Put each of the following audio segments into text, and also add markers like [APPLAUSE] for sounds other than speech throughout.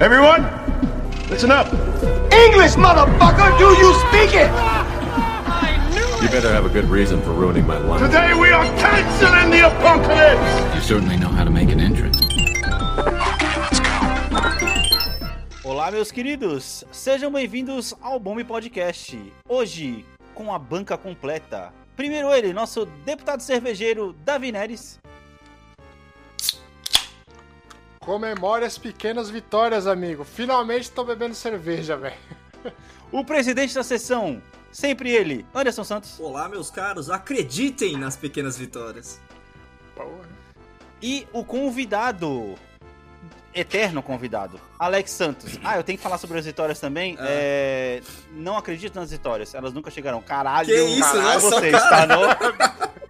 Everyone, listen up. English, motherfucker! Do you speak it? You better have a good reason for ruining my life. Today we are canceling the apocalypse. You certainly know how to make an entrance. Olá, meus queridos! Sejam bem-vindos ao Bombe Podcast. Hoje, com a banca completa. Primeiro ele, nosso deputado cervejeiro, Davi Neres. Comemore as pequenas vitórias, amigo. Finalmente tô bebendo cerveja, velho. [LAUGHS] O presidente da sessão, sempre ele, Anderson Santos. Olá, meus caros, acreditem nas pequenas vitórias. E o convidado, eterno convidado, Alex Santos. Ah, eu tenho que falar sobre as vitórias também. É, Não acredito nas vitórias, elas nunca chegarão. Caralho, Que isso, caralho, nossa, você cara. está no... [LAUGHS]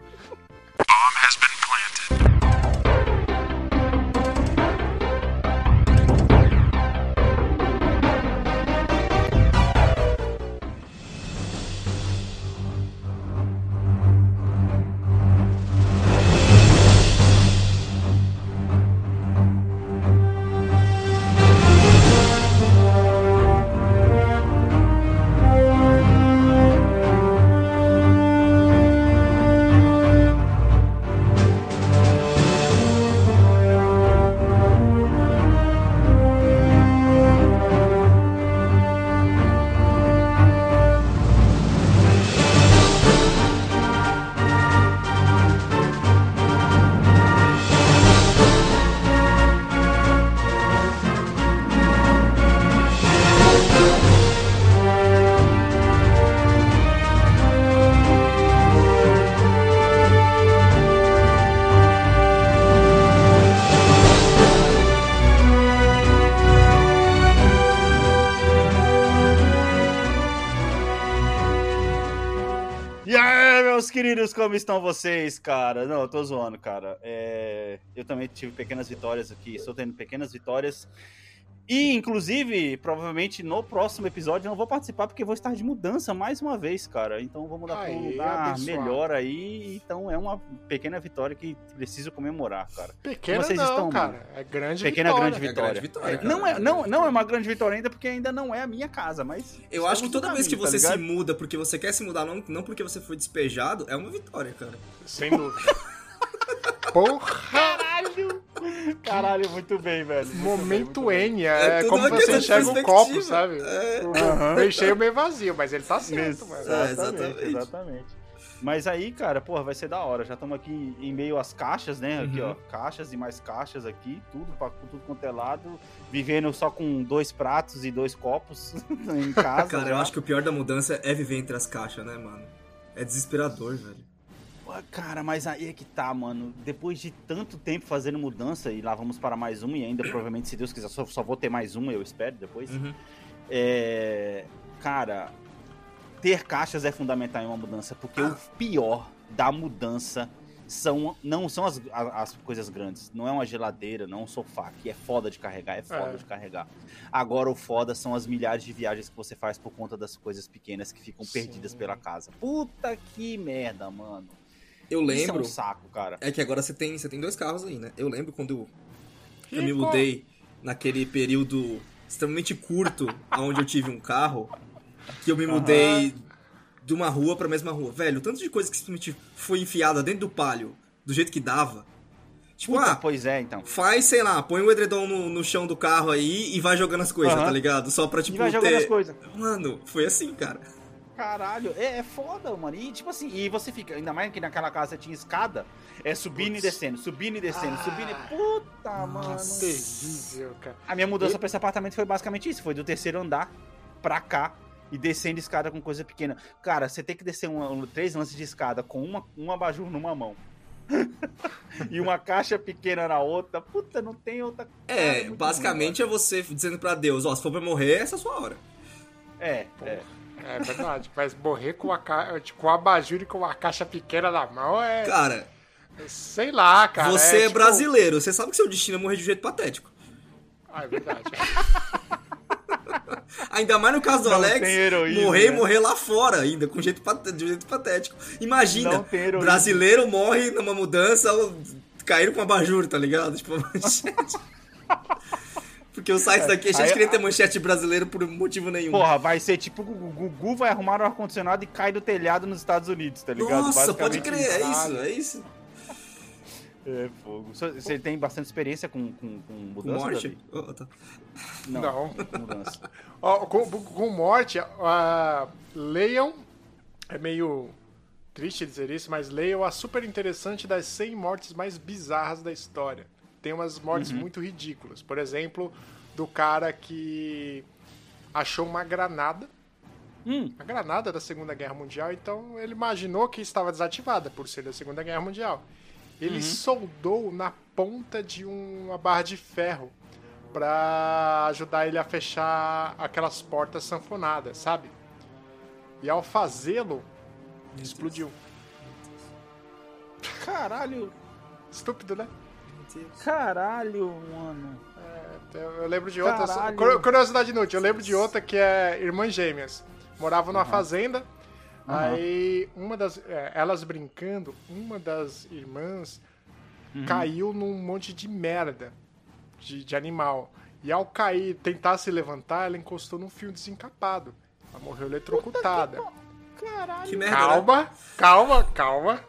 queridos, como estão vocês, cara? Não, eu tô zoando, cara. É, Eu também tive pequenas vitórias aqui, estou tendo pequenas vitórias. E, inclusive, provavelmente no próximo episódio eu não vou participar porque vou estar de mudança mais uma vez, cara. Então vou mudar para um lugar abençoado. melhor aí. Então é uma pequena vitória que preciso comemorar, cara. Pequena Vocês não, estão, cara. É grande Pequena vitória. grande É vitória. grande vitória, cara. Não é, não, não é uma grande vitória ainda porque ainda não é a minha casa, mas. Eu acho que toda vez que caminho, você tá se muda porque você quer se mudar, não, não porque você foi despejado, é uma vitória, cara. Sem dúvida. [LAUGHS] Porra! Caralho, muito bem, velho. Muito bem, muito Momento bem. Enya. É É, como você enxerga o copo, sabe? É. O meio cheio, meio vazio, mas ele tá certo, mano. É, exatamente, exatamente. exatamente. Mas aí, cara, porra, vai ser da hora. Já estamos aqui em meio às caixas, né? Aqui, Uhum. ó, caixas e mais caixas aqui, tudo, pra, tudo quanto é lado. Vivendo só com dois pratos e dois copos [LAUGHS] em [LAUGHS] casa. Cara, já. eu acho que o pior da mudança é viver entre as caixas, né, mano? É desesperador, velho. Cara, mas aí é que tá, mano. Depois de tanto tempo fazendo mudança, e lá vamos para mais uma, e ainda provavelmente, se Deus quiser, só, só vou ter mais uma, eu espero, depois. Uhum. É, cara, ter caixas é fundamental em uma mudança, porque o pior da mudança são, não são as, as coisas grandes. Não é uma geladeira, não é um sofá, que é foda de carregar, é foda É. de carregar. Agora o foda são as milhares de viagens que você faz por conta das coisas pequenas que ficam perdidas pela casa. Puta que merda, mano. Eu Isso é lembro. um saco, cara. É que agora você tem, você tem dois carros aí, né? Eu lembro quando eu, eu me mudei naquele período extremamente curto [LAUGHS] onde eu tive um carro, que eu me mudei de uma rua pra mesma rua. Velho, o tanto de coisa que simplesmente foi enfiada dentro do palio, do jeito que dava. Tipo, Puta, ah, pois é, então. faz, sei lá, põe o edredom no, no chão do carro aí e vai jogando as coisas, Aham. tá ligado? Só pra, E tipo, vai jogando ter... as coisas. Mano, foi assim, cara. Caralho, é, é foda, mano. E tipo assim, e você fica, ainda mais que naquela casa tinha escada, é subindo e descendo, subindo e descendo, Ah. subindo e. Puta, mano. Terrível, cara. A minha mudança pra esse apartamento foi basicamente isso: foi do terceiro andar pra cá e descendo escada com coisa pequena. Cara, você tem que descer um, três lances de escada com uma, um abajur numa mão. [LAUGHS] e uma caixa pequena na outra. Puta, não tem outra. Cara, É, basicamente é você dizendo pra Deus, ó, se for pra morrer, essa é a sua hora. ruim, mano. É, é. É verdade. Mas morrer com a, ca... com a abajur e com a caixa pequena na mão é. Cara, Sei lá, cara. você é, tipo- brasileiro, você sabe que seu destino é morrer de um jeito patético. Ah, é verdade. [LAUGHS] Ainda mais no caso do Não Alex, heroísmo, morrer e né? morrer lá fora ainda, com jeito de um jeito patético. Imagina, brasileiro morre numa mudança, ou cair com uma abajur, tá ligado? Tipo, [LAUGHS] gente. Porque o site daqui a gente Aí- queria ter manchete brasileiro por motivo nenhum. Porra, vai ser tipo o Gugu vai arrumar o ar-condicionado e cai do telhado nos Estados Unidos, tá ligado? Nossa, pode crer, é isso. é isso. É fogo. Você- tem bastante experiência com, com, com Com mudança, morte? Davi? Oh, tá. Não. Não. com Mudança. [LAUGHS] Ó, com, com morte, ah, leiam. É meio triste dizer isso, mas leiam a super interessante das 100 mortes mais bizarras da história. Tem umas mortes muito ridículas. Por exemplo, do cara que achou uma granada. Hum. A granada da Segunda Guerra Mundial, então ele imaginou que estava desativada por ser da Segunda Guerra Mundial. Ele soldou na ponta de uma barra de ferro para ajudar ele a fechar aquelas portas sanfonadas, sabe? E ao fazê-lo, explodiu. Caralho, Estúpido, né? Caralho, mano. Eu, eu lembro de outra. Caralho. Cur- Curiosidade inútil, eu lembro de outra que é irmãs gêmeas. Moravam numa fazenda. Aí, uma das. é, elas brincando, uma das irmãs caiu num monte de merda de, de animal. E ao cair, tentar se levantar, ela encostou num fio desencapado. Ela morreu eletrocutada. Que merda, né? Calma, calma, calma.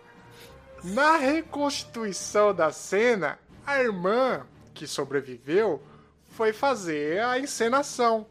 Na reconstituição da cena, a irmã que sobreviveu foi fazer a encenação.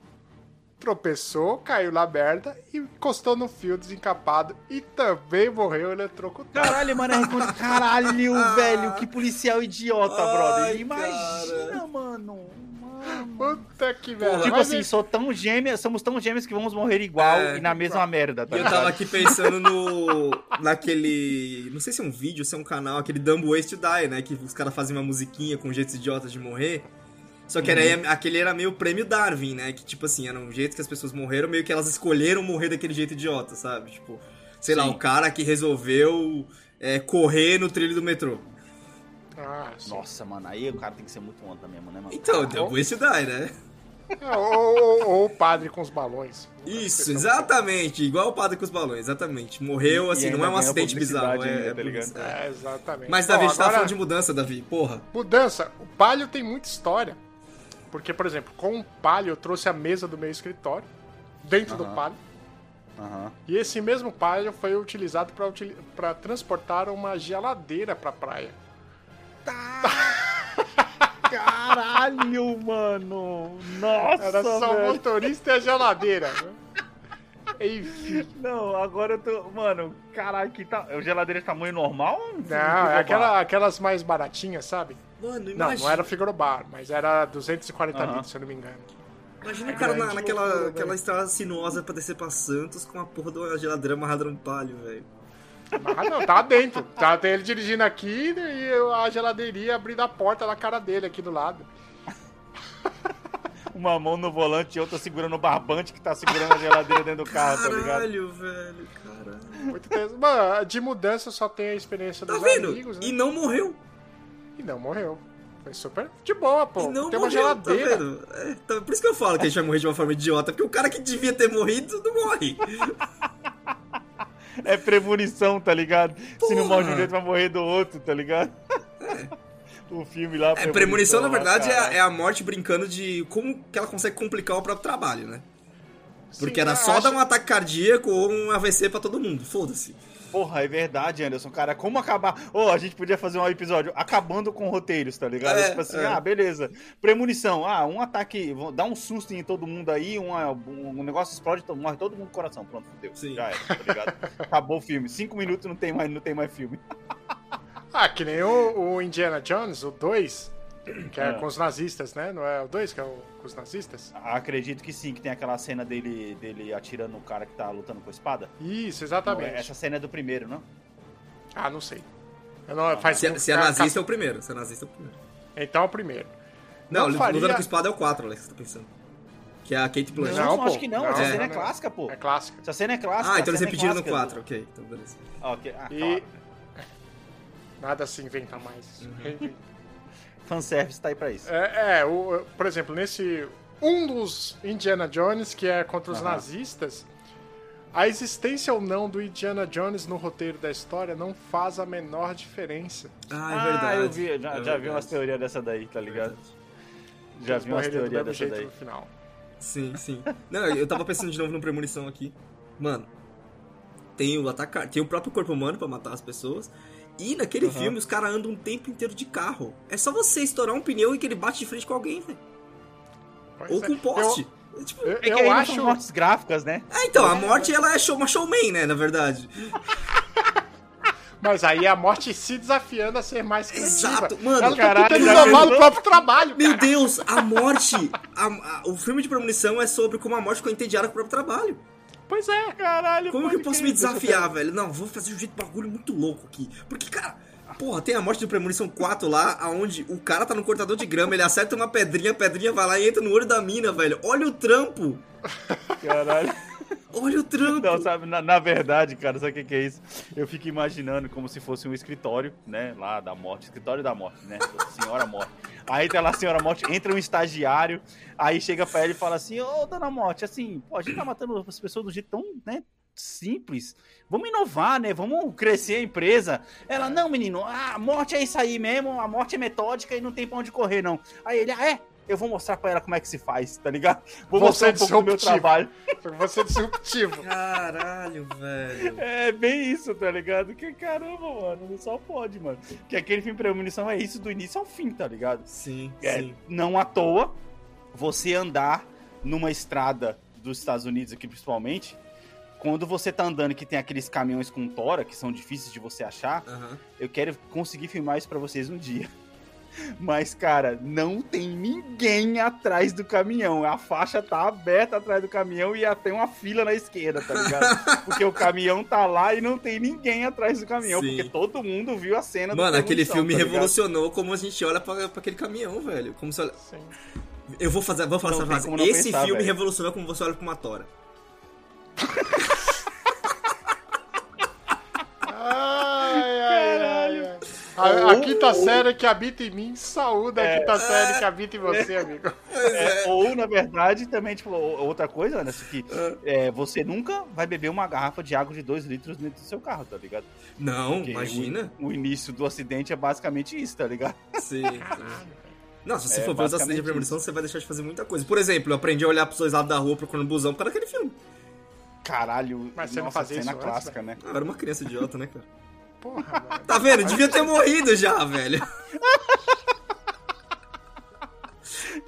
Tropeçou, caiu na merda e encostou no fio desencapado e também morreu eletrocutado. Caralho, mano, é [LAUGHS] Caralho, velho, que policial idiota, Ai, brother. Imagina, cara. mano. Mano. Puta que merda. Tipo assim, é- sou tão gêmeas, somos tão gêmeos que vamos morrer igual É. e na mesma merda, tá E eu ligado? tava aqui pensando no. naquele. Não sei se é um vídeo, se é um canal, aquele Dumb Ways to Die, né? Que os caras fazem uma musiquinha com jeitos idiotas de morrer. Só que era, Uhum. aquele era meio prêmio Darwin, né? Que tipo assim, era um jeito que as pessoas morreram, meio que elas escolheram morrer daquele jeito idiota, sabe? Tipo, sei lá, Sim. o cara que resolveu é, correr no trilho do metrô. Ah, sim. Nossa, mano, aí o cara tem que ser muito onda mesmo, né, mano? Então, Dumb Ways to Die, né? É, ou, ou- ou o padre com os balões. Isso, exatamente. Igual o padre com os balões, exatamente. Morreu, E assim, ainda não é um acidente bizarro. É, ainda, é tá ligado? É, exatamente. Mas, Davi, Bom, a gente tava agora- falando de mudança, Davi. Porra. Mudança. O Palio tem muita história. Porque, por exemplo, com o Palio eu trouxe a mesa do meu escritório dentro do Palio. Aham. E esse mesmo Palio foi utilizado para transportar uma geladeira pra praia. [LAUGHS] Caralho, mano. Nossa, Era só o velho. motorista e a geladeira. né? Enfim. Não, agora eu tô. Mano, caralho, que tá. É geladeira de tamanho normal? ou Não, é aquela, aquelas mais baratinhas, sabe? Mano, Não, imagina. não era frigobar, mas era 240 Aham. litros, se eu não me engano. Imagina o cara na, naquela loucura, aquela estrada sinuosa pra descer pra Santos com a porra da geladeira amarrada no palio, velho. Mas não, tava dentro. Tava ele dirigindo aqui e eu- a geladeirinha abrindo a porta na cara dele aqui do lado. [LAUGHS] Uma mão no volante e outra segurando o barbante que tá segurando a geladeira dentro do carro, tá ligado? Caralho, velho, caralho. Muito interessante. Mano, de mudança eu só tenho a experiência Tá dos vendo? amigos, né? E não morreu. E não morreu. Foi super de boa, pô. e não Tem uma morreu, geladeira. tá vendo? É, tá- por isso que eu falo que a gente vai morrer de uma forma idiota, porque o cara que devia ter morrido não morre. [LAUGHS] É premonição, tá ligado? Se não Porra. morre de um jeito, vai morrer do outro, tá ligado? O filme lá. É, premonição, na lá, verdade, é a, caralho. é a morte brincando de como que ela consegue complicar o próprio trabalho, né? Porque Sim, era só acho- dar um ataque cardíaco ou um AVC pra todo mundo, foda-se. Porra, é verdade, Anderson, cara. Como acabar. Ô, a gente podia fazer um episódio acabando com roteiros, tá ligado? É, tipo assim, é. ah, beleza. Premonição, ah, um ataque, dá um susto em todo mundo aí, uma- um, negócio explode, morre todo mundo no coração. Pronto, fudeu. Sim. Já era, tá ligado? Acabou o filme. Cinco minutos não tem mais, não tem mais filme. Ah, que nem o, o Indiana Jones, o 2, que é Ah. com os nazistas, né? Não é o 2 que é o, com os nazistas? Acredito que sim, que tem aquela cena dele, dele atirando no cara que tá lutando com a espada. Isso, Não, exatamente. essa cena é do primeiro, não? Ah, não sei. Eu não, faz Se, tempo se é que- nazista é o primeiro, se é nazista é o primeiro. Então é o primeiro. Não, Não o faria- Lutando com Espada é o 4, Alex, você tá pensando. Que é a Kate Blanchett. Não, Não, pô. acho que não. Não, essa não, cena é não. clássica, pô. É clássica. Essa cena é clássica. Ah, então eles é repetiram no clássica 4, ok, então beleza. do- Ah, ok. Ah, E. claro. [LAUGHS] Nada se inventa mais. Uhum. Fanservice tá aí pra isso. É, é, o, por exemplo, nesse. Um dos Indiana Jones, que é contra os Aham. nazistas, a existência ou não do Indiana Jones no roteiro da história não faz a menor diferença. Ah, é verdade. eu vi, já, é já vi umas teorias dessa daí, tá ligado? Já Eles vi umas teorias dessa jeito daí. no final. Sim, sim. Não, eu tava pensando de novo no premonição aqui. Mano, tem o atacar, tem o próprio corpo humano pra matar as pessoas. E naquele Uhum. filme os caras andam um tempo inteiro de carro. É só você estourar um pneu e que ele bate de frente com alguém, velho. Ou é. com um poste. É, tipo, Eu, eu, É que eu acho. mortes gráficas, né? é, então, a morte ela é show, uma showman, né, na verdade. [LAUGHS] Mas aí a morte se desafiando a ser mais criativa. Exato, mano, Ela caralho, tá tentando inovar pensou? no próprio trabalho, Meu cara. Deus, a morte. a- a- o filme de premonição é sobre como a morte ficou entediada com o próprio trabalho. Pois é. Caralho, Como que eu posso me desafiar, velho? Não, vou fazer um jeito de bagulho muito louco aqui. Porque, cara, porra, tem a morte do Premonição 4 lá, aonde o cara tá no cortador de grama, ele acerta uma pedrinha, a pedrinha vai lá e entra no olho da mina, velho. Olha o trampo! Caralho. Olha o trampo! Não, sabe, na, na verdade, cara, sabe o que, que é isso? Eu fico imaginando como se fosse um escritório, né? Lá da morte, escritório da morte, né? Senhora Morte. Aí tá lá a senhora Morte, entra um estagiário, aí chega pra ela e fala assim: Ô, dona Morte, assim, pô, a gente tá matando as pessoas do jeito tão, né? Simples. Vamos inovar, né? Vamos crescer a empresa. Ela, não, menino, a morte é isso aí mesmo, a morte é metódica e não tem pra onde correr, não. Aí ele, ah, é? Eu vou mostrar pra ela como é que se faz, tá ligado? Vou Você mostrar é um pouco do meu trabalho. Você é disruptivo. Caralho, velho. [LAUGHS] É bem isso, tá ligado? Que caramba, mano, só pode, mano. Que aquele filme Premonição é isso do início ao fim, tá ligado? Sim, É, sim. não à toa, você andar numa estrada dos Estados Unidos aqui principalmente, quando você tá andando que tem aqueles caminhões com tora, que são difíceis de você achar, Aham. eu quero conseguir filmar isso pra vocês um dia. Mas, cara, não tem ninguém atrás do caminhão. A faixa tá aberta atrás do caminhão e tem uma fila na esquerda, tá ligado? [LAUGHS] Porque o caminhão tá lá e não tem ninguém atrás do caminhão. Sim. Porque todo mundo viu a cena do Mano, aquele Premonição, filme tá revolucionou como a gente olha pra, pra aquele caminhão, velho. Como se olha... Sim. Eu vou fazer, vou falar Não essa frase. Esse pensar, filme velho. revolucionou como você olha pra uma tora. [LAUGHS] Ai, ai, ai, ai. A, a quinta ou- série que habita em mim, saúda a quinta série que [LAUGHS] habita em você, amigo. É, ou, na verdade, também, tipo, ou- outra coisa, né? Que é, você nunca vai beber uma garrafa de água de 2 litros dentro do seu carro, tá ligado? Não, Porque imagina. O, o início do acidente é basicamente isso, tá ligado? Sim. [LAUGHS] Não, se você É, for ver os acidentes de premonição, você vai deixar de fazer muita coisa. Por exemplo, eu aprendi a olhar pros dois lados da rua procurando busão por causa daquele filme. Caralho, Mas você não nossa, fazia cena isso antes, clássica, né? Ah, eu era uma criança idiota, né, cara? Porra, mano. Tá vendo? Devia ter morrido já, velho.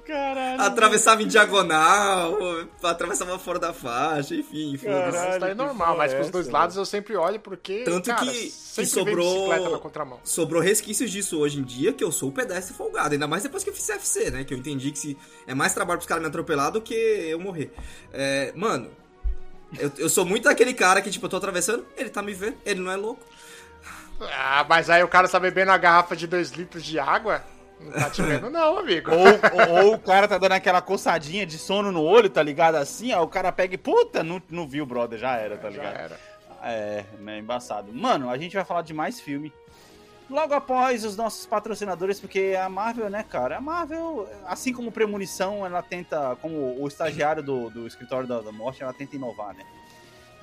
Caralho. Atravessava em diagonal, atravessava fora da faixa, enfim, Caralho. Isso é normal, mas pros dois lados eu sempre olho porque. Tanto cara, que- que sobrou-. Sobrou resquícios disso hoje em dia, que eu sou o pedestre folgado. Ainda mais depois que eu fiz CFC, né? Que eu entendi que se é mais trabalho pros caras me atropelar do que eu morrer. É, mano, eu, eu sou muito aquele cara que, tipo, eu tô atravessando, ele tá me vendo, ele não é louco. Ah, mas aí o cara tá bebendo a garrafa de 2 litros de água? Não tá te vendo, não, amigo. Ou, ou, ou o cara tá dando aquela coçadinha de sono no olho, tá ligado? Assim, ó, o cara pega e, puta, não, não viu, brother, já era, tá Já ligado? era. É, né, embaçado. Mano, a gente vai falar de mais filme. Logo após os nossos patrocinadores, porque a Marvel, né, cara? A Marvel, assim como Premonição, ela tenta, como o estagiário do, do escritório da, da morte, ela tenta inovar, né?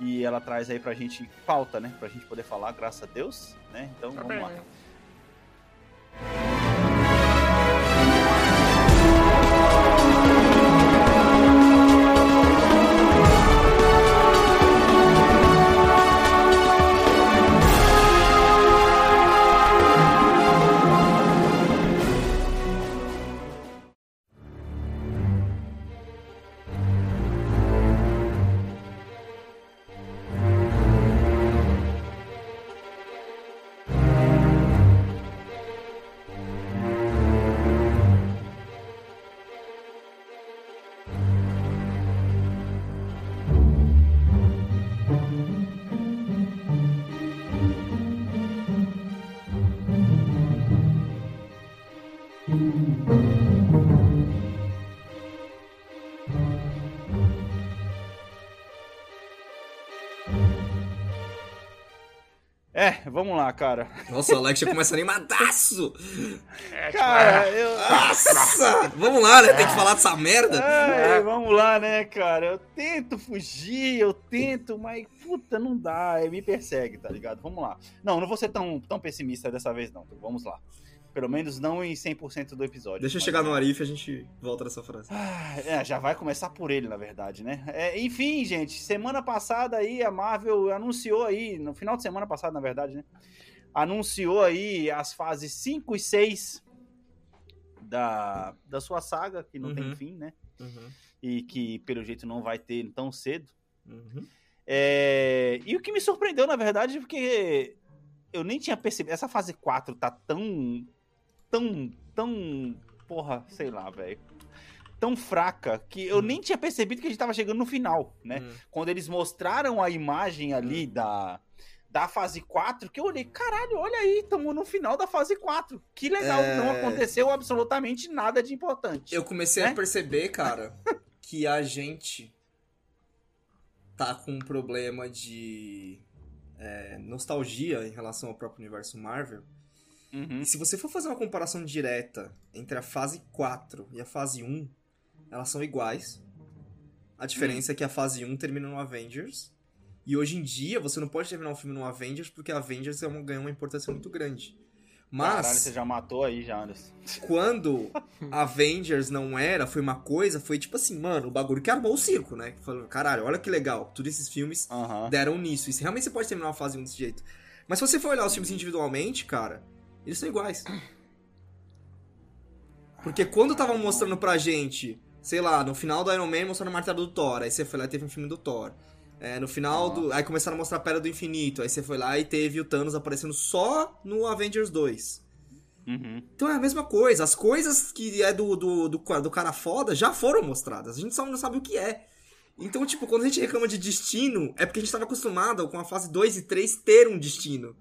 E ela traz aí pra gente pauta, né? Pra gente poder falar, graças a Deus, né? Então Tá vamos bem, lá. É, vamos lá, cara. Nossa, o Alex já começa animadaço. É, tipo, Cara, eu. Nossa! Vamos lá, né? Tem que falar dessa merda. Ai, vamos lá, né, cara? Eu tento fugir, eu tento, mas puta, não dá, é, me persegue, tá ligado? Vamos lá. Não, não vou ser tão, tão pessimista dessa vez, não. Vamos lá. Pelo menos não em 100% do episódio. Deixa eu chegar no Arif e a gente volta nessa frase. Ah, É, já vai começar por ele, na verdade, né? É, enfim, gente, semana passada aí a Marvel anunciou aí, no final de semana passada, na verdade, né? Anunciou aí as fases 5 e 6 da, da sua saga, que não tem Uhum. fim, né? Uhum, E que, pelo jeito, não vai ter tão cedo. uhum. É, E o que me surpreendeu, na verdade, é porque eu nem tinha percebido. Essa fase 4 tá tão. Tão. tão. Porra, sei lá, velho. Tão fraca que eu nem tinha percebido que a gente tava chegando no final, né? Hum. Quando eles mostraram a imagem ali da. Da fase 4, que eu olhei, caralho, olha aí, estamos no final da fase 4. Que legal, É. não aconteceu absolutamente nada de importante. Eu comecei Né? a perceber, [LAUGHS] cara, que a gente tá com um problema de é, nostalgia em relação ao próprio universo Marvel. Uhum. E se você for fazer uma comparação direta entre a fase 4 e a fase 1, elas são iguais. A diferença é que a fase 1 termina no Avengers. E hoje em dia você não pode terminar um filme no Avengers porque Avengers é uma, ganhou uma importância muito grande. Mas Caralho, você já matou aí, já, Anderson. [LAUGHS] quando Avengers não era, foi uma coisa, foi tipo assim, mano, o bagulho que armou o circo, né? Falou, caralho, olha que legal, todos esses filmes deram nisso. E realmente você pode terminar uma fase 1 desse jeito. Mas se você for olhar os filmes individualmente, cara, eles são iguais. Porque quando estavam mostrando pra gente, sei lá, no final do Iron Man mostrando a martelo do Thor, aí você foi lá e teve um filme do Thor. É, no final do. Aí começaram a mostrar a Pedra do Infinito, aí você foi lá e teve o Thanos aparecendo só no Avengers 2. Uhum. Então é a mesma coisa. As coisas que é do, do, do, do cara foda já foram mostradas. A gente só não sabe o que é. Então, tipo, quando a gente reclama de destino, é porque a gente estava acostumado com a fase 2 e 3 ter um destino.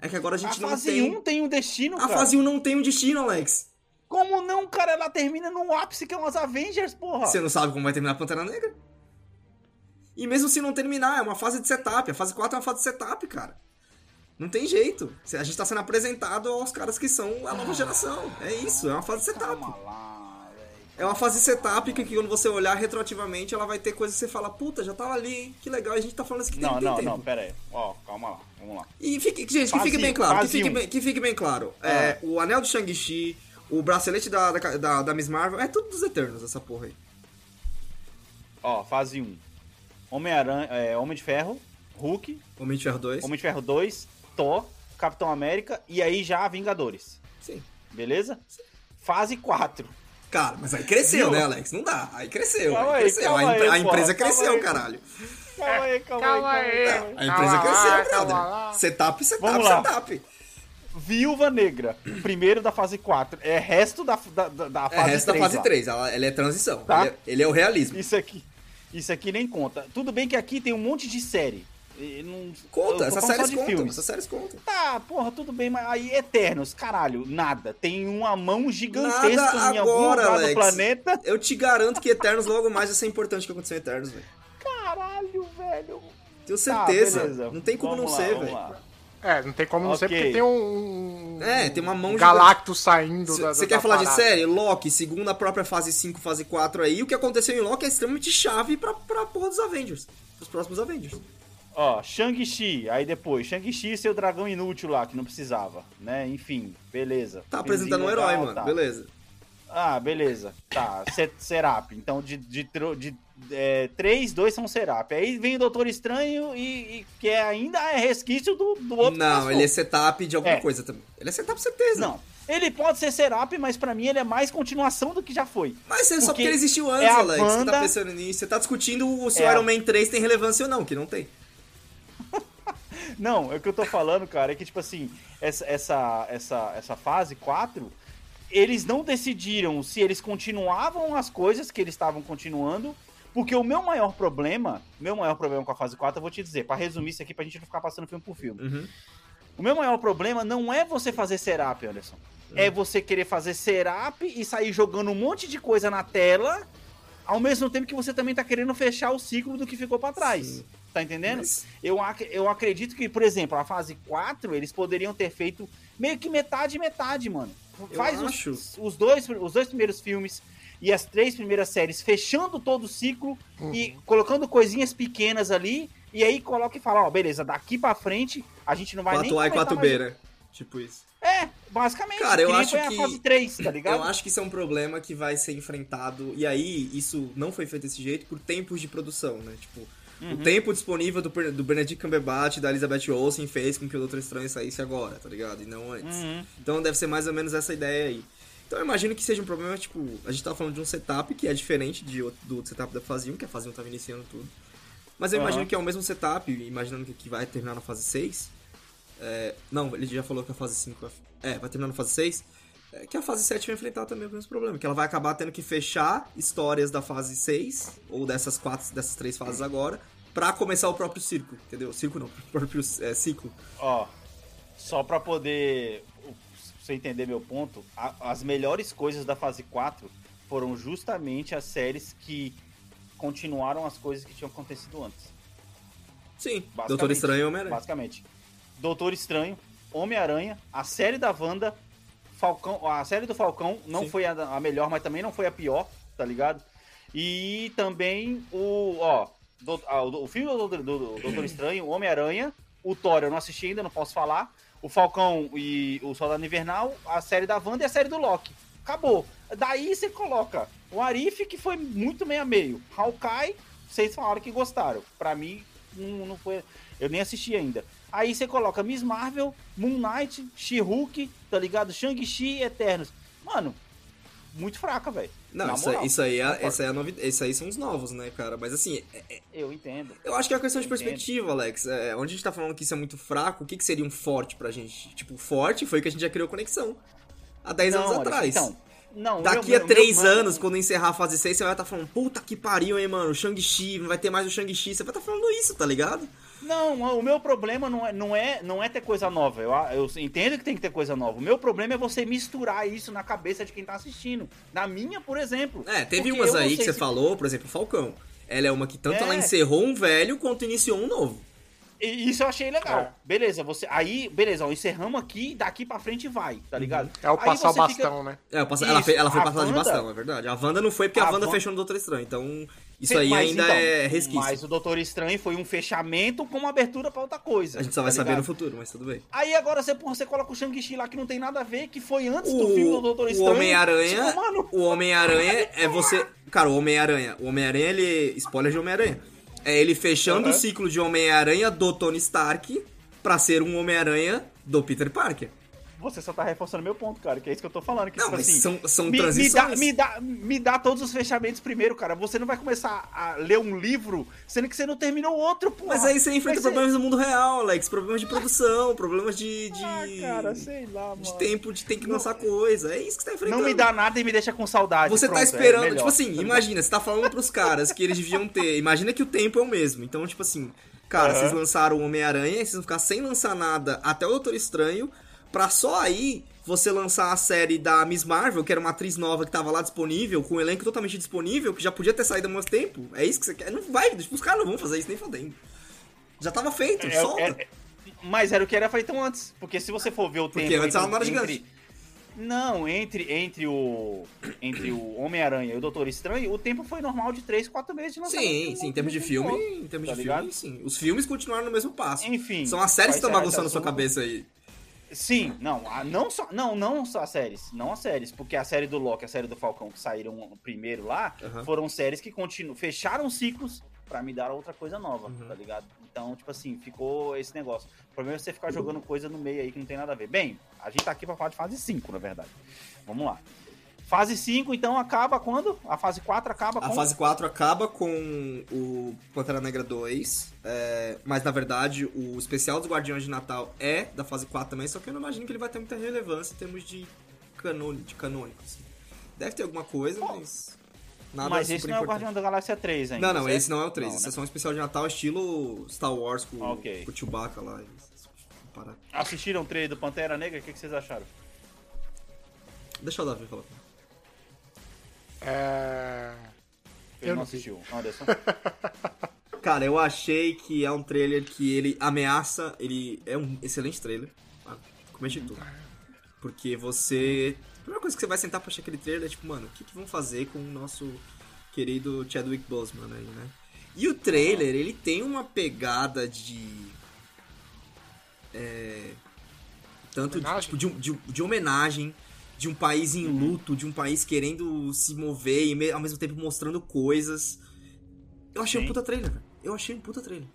É que agora a gente a não fase tem. 1 tem um destino, A cara. fase 1 não tem um destino, Alex. Como não, cara? Ela termina no ápice que é umas Avengers, porra. Você não sabe como vai terminar a Pantera Negra. E mesmo se não terminar, é uma fase de setup. A fase 4 é uma fase de setup, cara. Não tem jeito. A gente tá sendo apresentado aos caras que são a nova geração. É isso, é uma fase de setup. Calma lá. É uma fase setup que, que quando você olhar retroativamente, ela vai ter coisas que você fala, puta, já tava ali, hein? Que legal, a gente tá falando isso que tem, Não, tem não, tempo. não, pera aí. Ó, calma lá, vamos lá. E fique, gente, que Fase- fique bem claro, que fique um. bem, que fique bem claro. É, o anel do Shang-Chi, o bracelete da, da, da, da Miss Marvel, é tudo dos Eternos, essa porra aí. Ó, fase 1. Homem-Aranha, é, Homem de Ferro, Hulk, Homem de Ferro 2. Homem de Ferro 2, Thor, Capitão América e aí já Vingadores. Sim. Beleza? Fase 4. Cara, mas aí cresceu, Viu? né, Alex? Não dá. Aí cresceu, Calma aí cresceu. calma aí, a empresa porra, calma cresceu, aí. caralho. Calma aí, calma, Calma aí. aí. calma aí. A empresa Calma cresceu, lá, brother. calma lá. Setup, setup, Vamos lá. setup. Viúva Negra, primeiro da fase 4. É resto da, da, da- da É fase resto da 3 fase lá. 3, ela, ela é transição. Tá. Ele, é, ele é o realismo. Isso aqui. Isso aqui nem conta. Tudo bem que aqui tem um monte de série. Não- Conta, essas séries de contam, filmes. essas séries contam. Tá, porra, tudo bem, mas aí Eternos, caralho, nada. Tem uma mão gigantesca Nada em algum agora, lugar Alex. do planeta. Eu te garanto que Eternos logo mais vai ser importante que aconteceu em Eternos, velho. Caralho, velho. Tenho Tá, certeza. beleza. não tem como Vamos não lá, ser, velho. É, não tem como não ser porque tem um. É, tem uma mão um gigante. Galactus saindo da. Você da quer falar de parada. série? Loki, segundo a própria fase 5, fase 4 aí, o que aconteceu em Loki é extremamente chave pra, pra porra dos Avengers. Os próximos Avengers. Ó, Shang-Chi, aí depois, Shang-Chi e seu dragão inútil lá, que não precisava, né? Enfim, beleza. Tá apresentando um herói, mano. tá. Beleza. Ah, beleza. Tá, Se- Serap. Então, de, de, de é, três, dois são Serap. Aí vem o Doutor Estranho e, e que é, ainda é resquício do, do outro Não, ele é setup de alguma É. coisa também. Ele é setup certeza. Não, ele pode ser Serap, mas pra mim ele é mais continuação do que já foi. Mas é só Porque ele existiu antes, é Alex. Você tá pensando nisso. Você tá discutindo se É o Iron Man 3 tem relevância ou não, que não tem. Não, é o que eu tô falando, cara, é que, tipo assim, essa, essa, essa, essa fase 4, eles não decidiram se eles continuavam as coisas que eles estavam continuando, porque o meu maior problema, meu maior problema com a fase 4, eu vou te dizer, pra resumir isso aqui, pra gente não ficar passando filme por filme. Uhum. O meu maior problema não é você fazer serap, Anderson. É você querer fazer serap e sair jogando um monte de coisa na tela, ao mesmo tempo que você também tá querendo fechar o ciclo do que ficou pra trás. Sim. Tá entendendo? Mas- Eu, ac- eu acredito que, por exemplo, a fase 4, eles poderiam ter feito meio que metade metade, mano. Eu Faz acho. os, os, dois, os dois primeiros filmes e as três primeiras séries fechando todo o ciclo e colocando coisinhas pequenas ali. E aí coloca e fala, ó, beleza, daqui pra frente a gente não vai nem 4A e comentar 4B, mais- né? Tipo isso. É, Basicamente, Cara, eu acho que- fase 3, tá ligado? Eu acho que isso é um problema que vai ser enfrentado. E aí, isso não foi feito desse jeito por tempos de produção, né? Tipo, Uhum. o tempo disponível do, do Benedict Cumberbatch e da Elizabeth Olsen fez com que o Doutor Estranho saísse agora, tá ligado? E não antes. Uhum. Então deve ser mais ou menos essa ideia aí. Então eu imagino que seja um problema, tipo, a gente tá falando de um setup que é diferente de, outro- do setup da fase 1, que a fase 1 tava iniciando tudo. Mas eu Aham. imagino que é o mesmo setup, imaginando que, que vai terminar na fase 6. É, não, ele já falou que a fase 5 vai, é, vai terminar na fase 6. É, que a fase 7 vai enfrentar também o mesmo problema. Que ela vai acabar tendo que fechar histórias da fase 6, ou dessas quatro, dessas três fases agora, pra começar o próprio círculo, entendeu? Círculo não, [LAUGHS] o próprio é, ciclo. Ó, só pra poder você entender meu ponto, a- as melhores coisas da fase 4 foram justamente as séries que continuaram as coisas que tinham acontecido antes. Sim. Doutor Estranho e Homem-Aranha. Basicamente. Doutor Estranho, Homem-Aranha, a série da Wanda, Falcão, a série do Falcão não Sim. foi a, a melhor, mas também não foi a pior, tá ligado? E também o, ó, do- ah, o, o filme do, do- do Doutor [CLEARS THROAT] Estranho, Homem-Aranha, o Thor eu não assisti ainda, não posso falar, o Falcão e o Soldado Invernal, a série da Wanda e a série do Loki. Acabou. Daí você coloca o Arif, que foi muito meio a meio. Hawkeye, vocês falaram que gostaram. Pra mim, não, não foi. Eu nem assisti ainda. Aí você coloca Miss Marvel, Moon Knight, She-Hulk, tá ligado? Shang-Chi, Eternos. Mano, muito fraca, velho. Não, isso, moral, isso aí é, essa é a novidade. Isso aí são os novos, né, cara? Mas assim, é- é- Eu entendo. eu acho que é uma questão de Entendo. perspectiva, Alex. É, onde a gente tá falando que isso é muito fraco, o que, que seria um forte pra gente? Tipo, forte foi que a gente já criou conexão. Há 10 anos Não, atrás. Então, não, Daqui meu- a meu- 3 meu- anos, quando encerrar a fase 6, você vai estar falando, puta que pariu, hein, mano, Shang-Chi, não vai ter mais o Shang-Chi. Você vai estar falando isso, tá ligado? Não, o meu problema não é, não é, não é ter coisa nova. Eu, eu entendo que tem que ter coisa nova. O meu problema é você misturar isso na cabeça de quem tá assistindo. Na minha, por exemplo. É, teve umas aí que você se- falou, por exemplo, Falcão. Ela é uma que tanto É. ela encerrou um velho quanto iniciou um novo. E Isso eu achei legal. É. Beleza, você. Aí, beleza, ó, encerramos aqui, daqui pra frente vai, tá ligado? É o passar o você fica- bastão, né? É, ela, fe- ela foi passada de Wanda- bastão, é verdade. A Wanda não foi porque a, A Wanda Van- fechou no Doutor Estranho, então isso Sim, aí ainda então, é resquício. Mas o Doutor Estranho foi um fechamento com uma abertura pra outra coisa. A gente só tá vai saber ligado? no futuro, mas tudo bem. Aí agora você, você coloca o Shang-Chi lá que não tem nada a ver, que foi antes do filme do Doutor O, o Estranho. Homem-Aranha. Tipo, O Homem-Aranha é você. Cara, o Homem-Aranha. O Homem-Aranha, ele. Spoiler de Homem-Aranha. É ele fechando Aham. o ciclo de Homem-Aranha do Tony Stark pra ser um Homem-Aranha do Peter Parker. Você só tá reforçando meu ponto, cara, que é isso que eu tô falando. Que, Não, tipo mas assim, são, são me, me, transições. dá, me, dá, me dá todos os fechamentos primeiro, cara. Você não vai começar a ler um livro, sendo que você não terminou outro, pô. Mas aí você enfrenta ser- problemas do mundo real, Alex. Problemas de produção, problemas de. de Ah, cara, sei lá, mano. de tempo, de ter que lançar coisa. É isso que você tá enfrentando. Não me dá nada e me deixa com saudade. Você tá Pronto, é esperando, melhor. tipo assim, imagina, você tá falando pros caras que eles deviam ter. Imagina que o tempo é o mesmo. Então, tipo assim, cara, Aham. vocês lançaram o Homem-Aranha, vocês vão ficar sem lançar nada até o Doutor Estranho, pra só aí você lançar a série da Miss Marvel, que era uma atriz nova que tava lá disponível, com um elenco totalmente disponível, que já podia ter saído há muito tempo. É isso que você quer? Não vai, os caras não vão fazer isso nem fodendo. Já tava feito, É- solta. é- mas era o que era feito antes. Porque se você for ver o Porque tempo. antes ela não era entre- gigante. Não, entre, entre o. Entre o Homem-Aranha e o Doutor Estranho, o tempo foi normal de 3, 4 meses de lançamento. Sim, sim, em termos de filme, em termos tá de ligado? filme, sim. Os filmes continuaram no mesmo passo. Enfim. São as séries que estão bagunçando sua cabeça aí. Sim, não, a- não só, não, não só as séries, não as séries, porque a série do Loki, a série do Falcão que saíram primeiro lá, Aham. foram séries que continuam, fecharam ciclos pra me dar outra coisa nova, Uhum. tá ligado? Então, tipo assim, ficou esse negócio. O problema é você ficar jogando coisa no meio aí que não tem nada a ver. Bem, a gente tá aqui pra falar de fase 5, na verdade. Vamos lá. Fase 5, então, acaba quando? A fase 4 acaba A com... fase 4 acaba com o Pantera Negra 2, é, mas na verdade o especial dos Guardiões de Natal é da fase 4 também, só que eu não imagino que ele vai ter muita relevância em termos de, canônico, de canônico. assim. Deve ter alguma coisa, Bom, mas. Nada Mas esse não é o importante. Guardião da Galáxia 3 ainda, Não, não, certo? esse não é o 3. Não, esse né? é só um especial de Natal estilo Star Wars com, Ok. com o Chewbacca lá. Assistiram o trailer do Pantera Negra? O que, que vocês acharam? Deixa o Davi falar. É... Ele Eu não assistiu. Anderson? [LAUGHS] Cara, eu achei que é um trailer que ele ameaça. Ele é um excelente trailer. Ah, Comente tudo. Porque você. A primeira coisa que você vai sentar pra achar aquele trailer é tipo, mano, o que, que vão fazer com o nosso querido Chadwick Boseman aí, né? E o trailer, ele tem uma pegada de. É. Tanto de, tipo, de, de, de homenagem, de um país em Uhum. luto, de um país querendo se mover e me- ao mesmo tempo mostrando coisas. Eu achei um Sim. puta trailer, velho. Eu achei um puta trailer.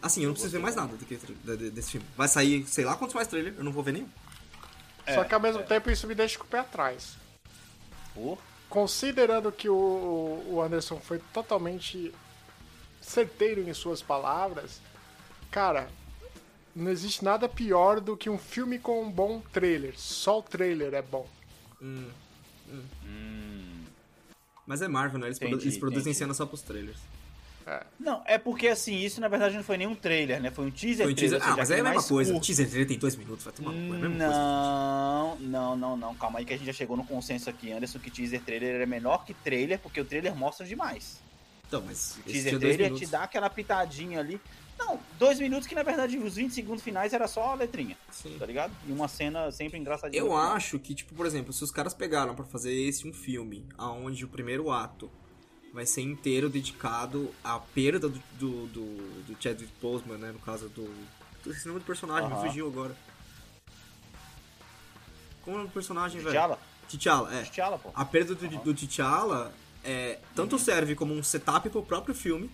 Assim, eu não preciso ver mais nada do que de- de- desse filme. Vai sair, sei lá quantos mais trailer, eu não vou ver nenhum. Só que ao mesmo tempo isso me deixa com o pé atrás. Pô, Considerando que o, o Anderson foi totalmente certeiro em suas palavras, cara, não existe nada pior do que um filme com um bom trailer. Só o trailer é bom. Mas é Marvel, né? Eles, Entendi, produ- eles produzem entendi. cena só pros trailers. Não, é porque assim, isso na verdade não foi nem um trailer, né? Foi um teaser Foi um teaser. trailer. Ah, mas é a mesma coisa. curto. Teaser trailer tem dois minutos, vai tomar cu, é a mesma coisa. Não, não, não, não. Calma aí que a gente já chegou no consenso aqui, Anderson, que teaser trailer é menor que trailer, porque o trailer mostra demais. Então, mas O teaser trailer te dá aquela pitadinha ali. Não, dois minutos que na verdade os 20 segundos finais era só a letrinha, Sim. tá ligado? E uma cena sempre engraçadinha. Eu acho que, tipo, por exemplo, se os caras pegaram pra fazer esse um filme, aonde o primeiro ato vai ser inteiro dedicado à perda do, do, do, do Chadwick Boseman, né? No caso do. Esse nome do personagem, me Aham. fugiu agora. Como é o nome do personagem, velho? T'Challa? T'Challa, é. T'Challa, pô. A perda do, do T'Challa é, tanto serve como um setup pro próprio filme,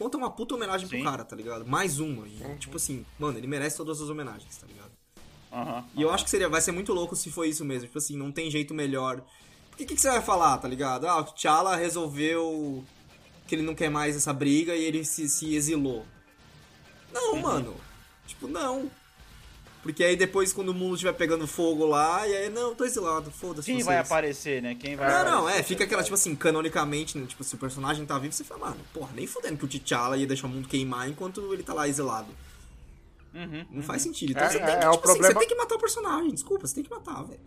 quanto uma puta homenagem Sim. pro cara, tá ligado? Mais uma. E, tipo assim, mano, ele merece todas as homenagens, tá ligado? Aham. E eu acho que seria, vai ser muito louco se for isso mesmo. Tipo assim, não tem jeito melhor. Porque o que, que você vai falar, tá ligado? Ah, o T'Challa resolveu que ele não quer mais essa briga e ele se, se exilou. Não, mano. Tipo, não. Porque aí depois, quando o mundo estiver pegando fogo lá, e aí, não, tô exilado, foda-se. Quem vocês. vai aparecer, né? Quem vai Não, não, aparecer? é, fica aquela, tipo assim, canonicamente, né, tipo, se o personagem tá vivo, você fala, mano, porra, nem fudendo que o T'Challa ia deixar o mundo queimar enquanto ele tá lá exilado. Uhum, Não faz sentido. Então É- você tem é- que, é o tipo assim, problema- você tem que matar o personagem, desculpa, você tem que matar, velho.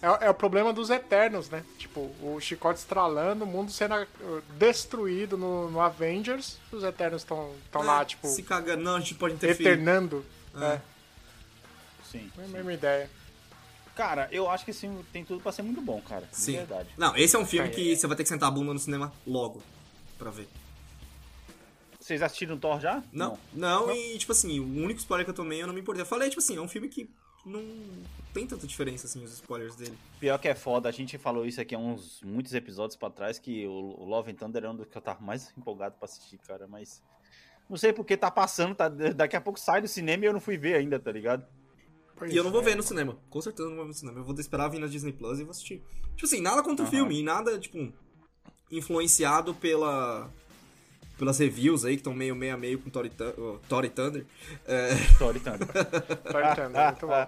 É, é o problema dos Eternos, né? Tipo, o chicote estralando, o mundo sendo uh, destruído no, no Avengers, os Eternos estão lá, É, tipo, Se cagando, não, a gente pode interferir. eternando. É. Sim. é a mesma ideia. Cara, eu acho que esse filme tem tudo pra ser muito bom, cara. De Sim. verdade. Não, esse é um filme É. que você vai ter que sentar a bunda no cinema logo pra ver. Vocês assistiram Thor já? Não, não, e tipo assim, o único spoiler que eu tomei eu não me importei. Eu falei, tipo assim, é um filme que não tem tanta diferença assim os spoilers dele. Pior que é foda, a gente falou isso aqui há uns muitos episódios pra trás, que o, o Love and Thunder é um dos que eu tava mais empolgado pra assistir, cara, mas. Não sei porque tá passando, tá, daqui a pouco sai do cinema e eu não fui ver ainda, tá ligado? Pois E eu não vou é. ver no cinema. Com certeza eu não vou ver no cinema. Eu vou esperar vir na Disney Plus e vou assistir. Tipo assim, nada contra o Aham. filme, e nada, tipo, influenciado pela. Pelas reviews aí, que estão meio meio a meio com Thor e, Thun- oh, Thor e Thunder. É, Thor e Thunder. [LAUGHS] Tá entendendo, muito bom.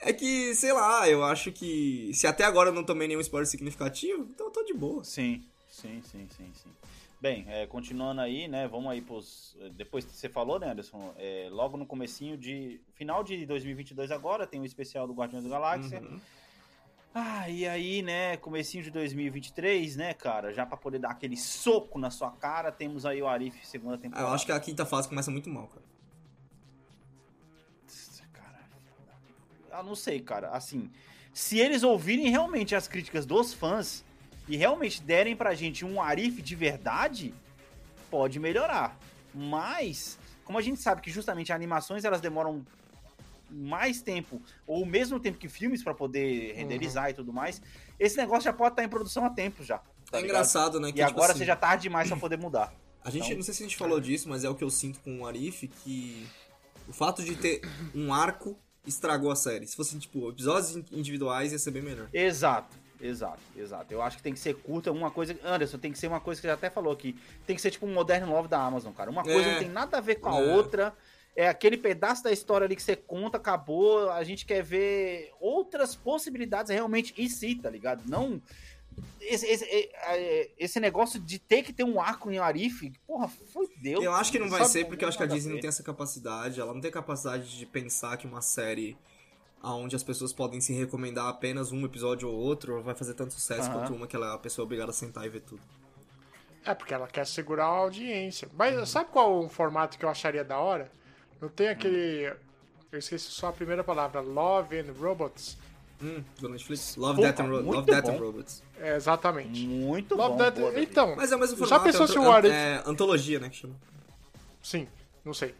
é que, sei lá, eu acho que. Se até agora eu não tomei nenhum spoiler significativo, então eu tô de boa. Sim, sim, sim, sim, sim. Bem, é, continuando aí, né? Vamos aí pros. Depois que você falou, né, Anderson? É, logo no comecinho de. Final de 2022 agora, tem o especial do Guardiões da Galáxia. Uhum. Ah, e aí, né, comecinho de 2023, né, cara, já pra poder dar aquele soco na sua cara, temos aí o Arif segunda Ah, temporada. eu acho que a quinta fase começa muito mal, cara. Cara, eu não sei, cara, assim, se eles ouvirem realmente as críticas dos fãs e realmente derem pra gente um Arif de verdade, pode melhorar. Mas, como a gente sabe que justamente animações elas demoram mais tempo, ou o mesmo tempo que filmes pra poder renderizar e tudo mais, esse negócio já pode estar em produção há tempo já. tá É ligado? engraçado, né? E que, tipo agora assim, seja tarde demais pra poder mudar. A gente, Então- não sei se a gente falou disso, mas é o que eu sinto com o Arif, que o fato de ter um arco estragou a série. Se fosse, tipo, episódios in- individuais, ia ser bem melhor. Exato, exato, exato. Eu acho que tem que ser curta, uma coisa. Anderson, tem que ser uma coisa que você já até falou aqui. Tem que ser tipo um Modern Love da Amazon, cara. Uma coisa É. não tem nada a ver com a É. outra. É aquele pedaço da história ali que você conta, acabou. A gente quer ver outras possibilidades realmente e si, tá ligado? Não. Esse, esse, é, é, esse negócio de ter que ter um arco em Arif, porra, fudeu. Eu acho que não vai ser, porque eu acho que a Disney não tem essa capacidade. Ela não tem capacidade de pensar que uma série onde as pessoas podem se recomendar apenas um episódio ou outro vai fazer tanto sucesso Aham. quanto uma que ela, a pessoa é obrigada a sentar e ver tudo. É porque ela quer segurar a audiência. Mas sabe qual o formato que eu acharia da hora? Não tem aquele. Eu esqueci só a primeira palavra, Love and Robots. Hum, do Netflix? Love, Death and, Ro- Love, Death and Robots. É, exatamente. Muito Love bom. Death-. Então, Mas é o mesmo Já formato. pensou é, se o Arif- é antologia, né, que chama. sim, não sei.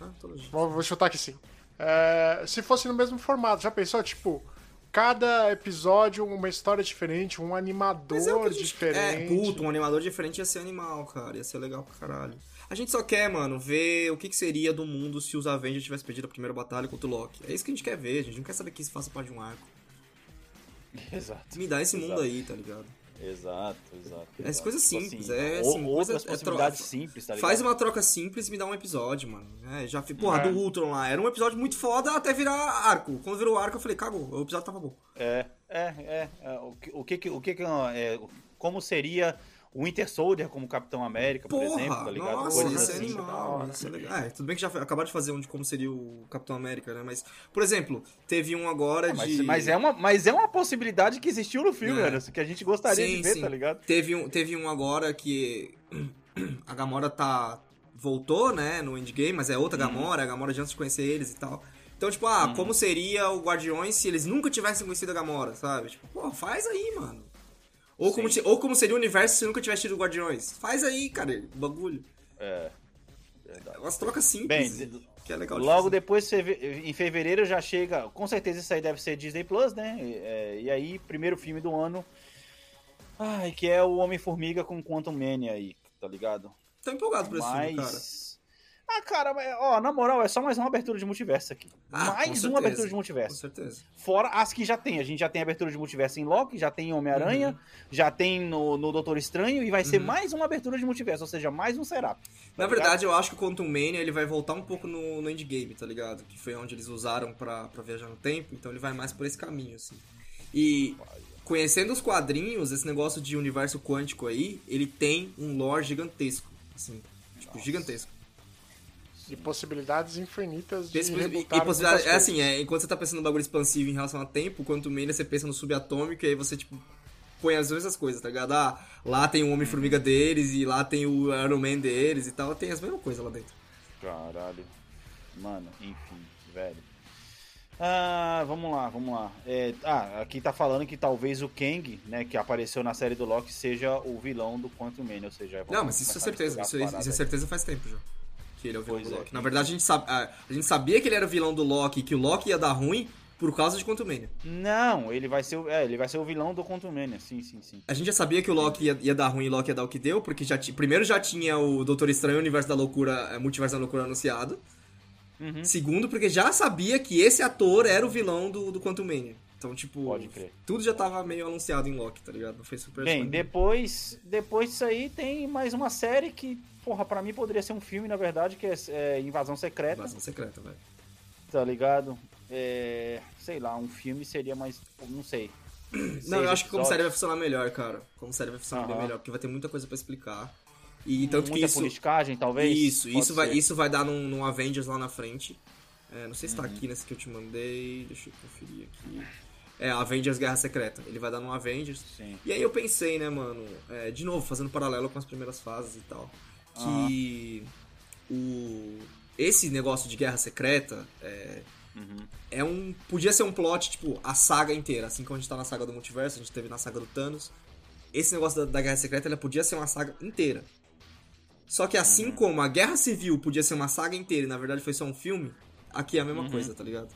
Ah, antologia. Vou, vou chutar que sim. É, se fosse no mesmo formato, já pensou? Tipo, cada episódio uma história diferente, um animador é gente- diferente. É, puto, um animador diferente ia ser animal, cara. Ia ser legal pra caralho. A gente só quer, mano, ver o que, que seria do mundo se os Avengers tivessem perdido a primeira batalha contra o Loki. É isso que a gente quer ver, a gente não quer saber que isso faça parte de um arco. [LAUGHS] Exato. Me dá esse mundo Exato. aí, tá ligado? Exato, exato. É exato. coisa Tipo simples, assim, é ou- assim, outras coisa- é possibilidades troca. simples, tá ligado? Faz uma troca simples e me dá um episódio, mano. É, já fi... Porra, É. do Ultron lá. Era um episódio muito foda até virar arco. Quando virou arco, eu falei, cagou, o episódio tava bom. É, é, é. é. O que, o que, o que é, como seria o Winter Soldier como Capitão América, por Porra, exemplo, tá ligado? nossa, Coisas isso é assim. animal, isso é legal. É, tudo bem que já acabaram de fazer um de como seria o Capitão América, né? Mas, por exemplo, teve um agora Mas, de... mas é uma, mas é uma possibilidade que existiu no filme, É. Anderson, que a gente gostaria Sim, de ver, sim. tá ligado? Teve um, teve um agora que [CLEARS THROAT] a Gamora tá voltou, né, no endgame, mas é outra Gamora, a Gamora de antes de conhecer eles e tal. Então, tipo, ah, Uhum. como seria o Guardiões se eles nunca tivessem conhecido a Gamora, sabe? Tipo, pô, faz aí, mano. Ou como, ti- ou como seria o universo se nunca tivesse tido Guardiões. Faz aí, cara, bagulho. É. Verdade. Umas trocas Bem, simples. que é legal de Logo fazer. depois, em fevereiro, já chega. Com certeza isso aí deve ser Disney Plus, né? E, é, e aí, primeiro filme do ano. Ai, que é o Homem-Formiga com Quantum Mania aí, tá ligado? Tô empolgado por esse filme, cara. Ah, cara, ó, na moral, é só mais uma abertura de multiverso aqui. Ah, com mais certeza. uma abertura de Com multiverso. certeza. Fora as que já tem. A gente já tem abertura de multiverso em Loki, já tem em Homem-Aranha, Uhum. já tem no, no Doutor Estranho e vai ser mais uma abertura de multiverso, ou seja, mais um Serap. Na verdade, eu acho que o Quantum Mania ele vai voltar um pouco no, no Endgame, tá ligado? Que foi onde eles usaram pra, pra viajar no tempo, então ele vai mais por esse caminho, assim. E conhecendo os quadrinhos, esse negócio de universo quântico aí, ele tem um lore gigantesco, assim, tipo, gigantesco. E possibilidades infinitas de Esse- e, rebutar possibilidade, muitas é assim, é, enquanto você tá pensando no bagulho expansivo em relação a tempo, Quantum Mania você pensa no subatômico e aí você, tipo, põe as mesmas coisas, tá ligado? Ah, lá tem o Homem-Formiga deles e lá tem o Iron Man deles e tal, tem as mesmas coisas lá dentro. Caralho. Mano, enfim, velho. Ah, vamos lá, vamos lá. É, ah, aqui tá falando que talvez o Kang, né, que apareceu na série do Loki, seja o vilão do Quantum Mania, ou seja... Não, mas isso é certeza. Isso, as isso é certeza faz tempo já. Que ele é o vilão Pois do é. Loki. Na verdade, a gente, sabe, a, a gente sabia que ele era o vilão do Loki e que o Loki ia dar ruim por causa de Quantum Mania. Não, ele vai ser, o- é, ele vai ser o vilão do Quantum Mania, sim, sim, sim. A gente já sabia que o Loki ia, ia dar ruim e o Loki ia dar o que deu, porque já primeiro já tinha o Doutor Estranho, o Universo da Loucura, é, Multiverso da Loucura anunciado. Uhum. Segundo, porque já sabia que esse ator era o vilão do, do Quantum Mania. Então, tipo, Pode crer. tudo já tava meio anunciado em Loki, tá ligado? Não foi super Bem, depois, depois disso aí tem mais uma série que, porra, pra mim poderia ser um filme, na verdade, que é, é Invasão Secreta. Invasão secreta, velho. tá ligado? É, sei lá, um filme seria mais, não sei. Não, eu acho que como série vai funcionar melhor, cara. Como série vai funcionar bem melhor, porque vai ter muita coisa pra explicar. E tanto que muita isso. politicagem, talvez. Isso, Pode isso vai, isso vai dar num, num Avengers lá na frente. É, não sei se Uhum. tá aqui nesse que eu te mandei. Deixa eu conferir aqui. É, Avengers Guerra Secreta. Ele vai dar num Avengers. Sim. E aí eu pensei, né, mano, é, de novo, fazendo paralelo com as primeiras fases e tal, que o esse negócio de guerra secreta é, Uhum. é um podia ser um plot tipo a saga inteira, assim como a gente tá na saga do multiverso, a gente teve na saga do Thanos. Esse negócio da, da guerra secreta, ela podia ser uma saga inteira. Só que assim como a guerra civil podia ser uma saga inteira e na verdade foi só um filme, aqui é a mesma coisa, tá ligado?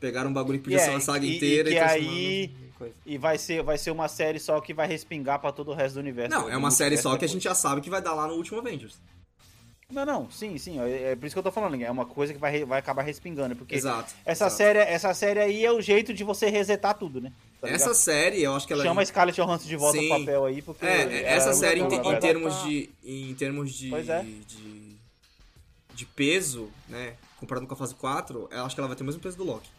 Pegaram um bagulho que podia E ser é, uma saga e- e inteira que transformaram aí- coisa. E vai ser, vai ser uma série só que vai respingar pra todo o resto do universo. Não, é uma série só que a gente já sabe que vai dar lá no último Avengers. Não, não, sim, sim. É, é por isso que eu tô falando. É uma coisa que vai, vai acabar respingando. Porque Exato. essa, exato. Série, essa série aí é o jeito de você resetar tudo, né? Tá Essa série, eu acho que ela. Chama a Scarlett Johansson de volta Sim. papel aí, porque... É, essa é série em, em termos de. Em termos de. É. de, de peso, né? Comparado com a fase 4, eu acho que ela vai ter o mesmo peso do Loki.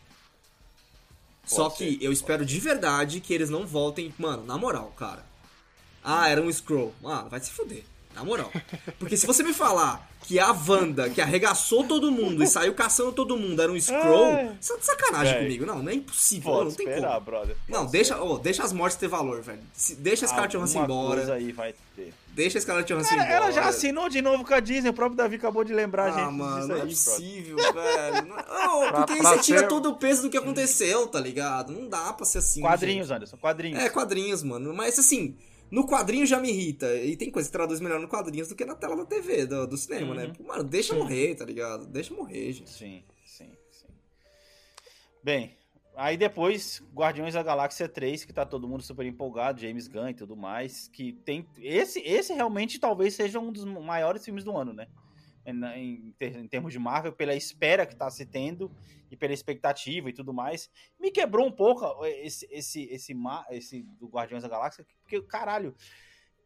Só ser, que eu espero de verdade que eles não voltem. Mano, na moral, cara. Ah, era um Scroll. Ah, vai se fuder. Na moral. Porque se você me falar que a Wanda, que arregaçou todo mundo e [LAUGHS] saiu caçando todo mundo, era um Scroll, Ai. você tá de sacanagem Véi. comigo. Não, não é impossível. Pode não tem esperar, como. brother. Não, deixa, ô, deixa as mortes ter valor, velho. Se- Deixa a Scarlett Johansson embora. coisa aí vai ter. Deixa a Scarlett Johansson embora. ela já assinou de novo com a Disney. O próprio Davi acabou de lembrar a Ah, gente mano, disso não é aí, brother. possível, velho. Não é- porque aí pra você tira ser- todo o peso do que aconteceu, tá ligado? Não dá pra ser assim. Quadrinhos, Anderson, quadrinhos. gente. É, quadrinhos, mano. Mas assim, no quadrinho já me irrita. E tem coisa que traduz melhor no quadrinhos do que na tela da TV, do, do cinema, Uhum. né? Mano, deixa morrer, tá ligado? Deixa morrer, gente. Sim, sim. Bem, aí depois, Guardiões da Galáxia 3, que tá todo mundo super empolgado, James Gunn e tudo mais, que tem... Esse, esse realmente talvez seja um dos maiores filmes do ano, né? Em, em, termos de Marvel, pela espera que tá se tendo e pela expectativa e tudo mais. Me quebrou um pouco esse, esse, esse, esse, esse do Guardiões da Galáxia, porque, caralho...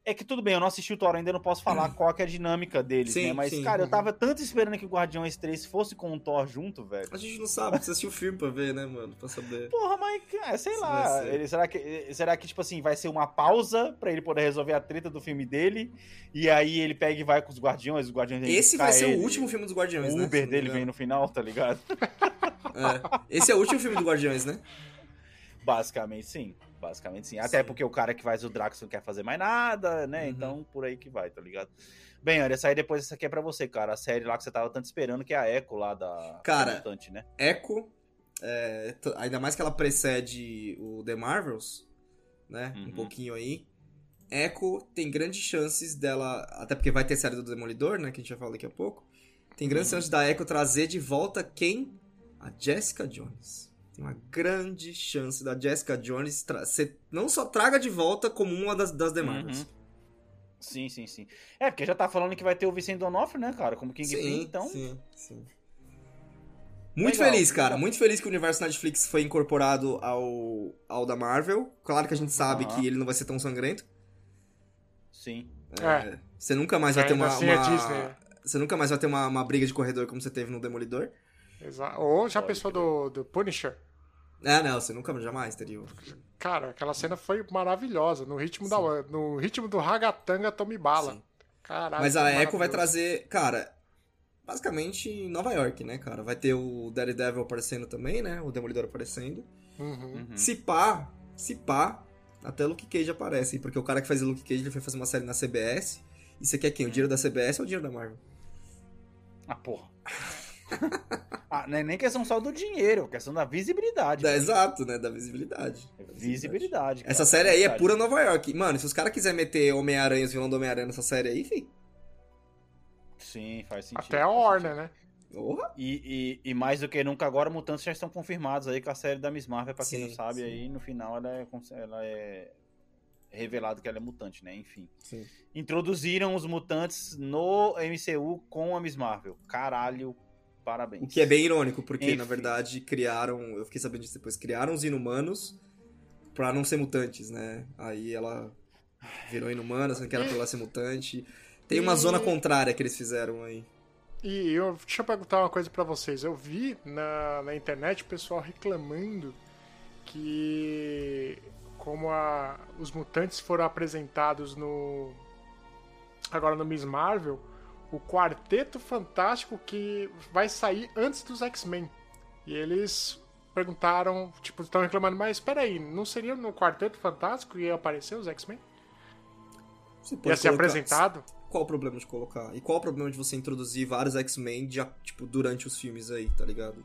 É que tudo bem, eu não assisti o Thor ainda, não posso falar qual que é a dinâmica deles, Sim, né? Mas, sim. cara, eu tava tanto esperando que o Guardiões 3 fosse com o Thor junto, velho. A gente não sabe, precisa assistir o filme pra ver, né, mano? Pra saber. Porra, mas, é, sei Isso lá. Ele, será, que, será que, tipo assim, vai ser uma pausa pra ele poder resolver a treta do filme dele? E aí ele pega e vai com os Guardiões, os Guardiões Esse vai ser ele, o último filme dos Guardiões, O né? Se Uber dele vem no final, tá ligado? É. Esse é o último filme do Guardiões, né? Basicamente sim. Basicamente sim. Até porque o cara que faz o Drax não quer fazer mais nada, né? Uhum. Então, por aí que vai, tá ligado? Bem, olha, essa aí depois, essa aqui é pra você, cara. A série lá que você tava tanto esperando, que é a Echo lá da Cara, Mutante, né? Echo, é, ainda mais que ela precede o The Marvels, né? Um Uhum. pouquinho aí. Echo tem grandes chances dela, até porque vai ter série do Demolidor, né? Que a gente vai falar daqui a pouco. Tem grandes Uhum. chances da Echo trazer de volta quem? A Jessica Jones. Tem uma grande chance da Jessica Jones ser, não só traga de volta como uma das, das Marvels. Uhum. Sim, sim, sim. É, porque já tá falando que vai ter o Vicente Donofrio, né, cara? Como Kingpin, então... Sim, sim. Muito Legal. feliz, cara. Muito feliz que o universo Netflix foi incorporado ao, ao da Marvel. Claro que a gente sabe Aham. que ele não vai ser tão sangrento. Sim. É. Você nunca mais vai ter uma. é uma-. Você nunca mais vai ter uma, uma briga de corredor como você teve no Demolidor. Exa- Ou já Pode pensou do, do Punisher? Ah, não, você nunca jamais teria. Cara, aquela cena foi maravilhosa. No ritmo, da, no ritmo do Ragatanga Tommy Bala. Sim. Caralho. Mas a Echo vai trazer. Cara, basicamente em Nova York, né, cara? Vai ter o Daredevil aparecendo também, né? O Demolidor aparecendo. Uhum. Uhum. Se pá, se pá, até Luke Cage aparece. Porque o cara que faz o Luke Cage ele foi fazer uma série na CBS. E você quer quem? O dinheiro da CBS ou o dinheiro da Marvel? Ah, porra. [LAUGHS] ah, não é nem questão só do dinheiro, é questão da visibilidade. Da, exato, né? Da visibilidade. Visibilidade. cara. Essa série aí é pura Nova York. Mano, se os caras quiserem meter Homem-Aranha, os vilões do Homem-Aranha nessa série aí, fi. Sim, faz sentido. Até a Warner, né? Porra. E, e, e mais do que nunca agora, mutantes já estão confirmados aí com a série da Miss Marvel, pra quem Sim, não sabe, sim. aí no final ela é, ela é revelado que ela é mutante, né? Enfim. Sim. Introduziram os mutantes no MCU com a Miss Marvel. Caralho, parabéns. O que é bem irônico, porque Enfim. na verdade criaram. Eu fiquei sabendo disso depois. Criaram os inumanos pra não ser mutantes, né? Aí ela virou inumana, sendo que era pra ela ser mutante. Tem uma E- zona contrária que eles fizeram aí. E eu, deixa eu perguntar uma coisa pra vocês. Eu vi na, na internet o pessoal reclamando que como a- os mutantes foram apresentados no agora no Miss Marvel, o quarteto fantástico que vai sair antes dos X-Men. E eles perguntaram, tipo, estão reclamando, mas espera aí, não seria no quarteto fantástico que ia aparecer os X-Men? Ia pode ser colocar- apresentado? Qual o problema de colocar? E qual o problema de você introduzir vários X-Men de- tipo, durante os filmes aí, tá ligado?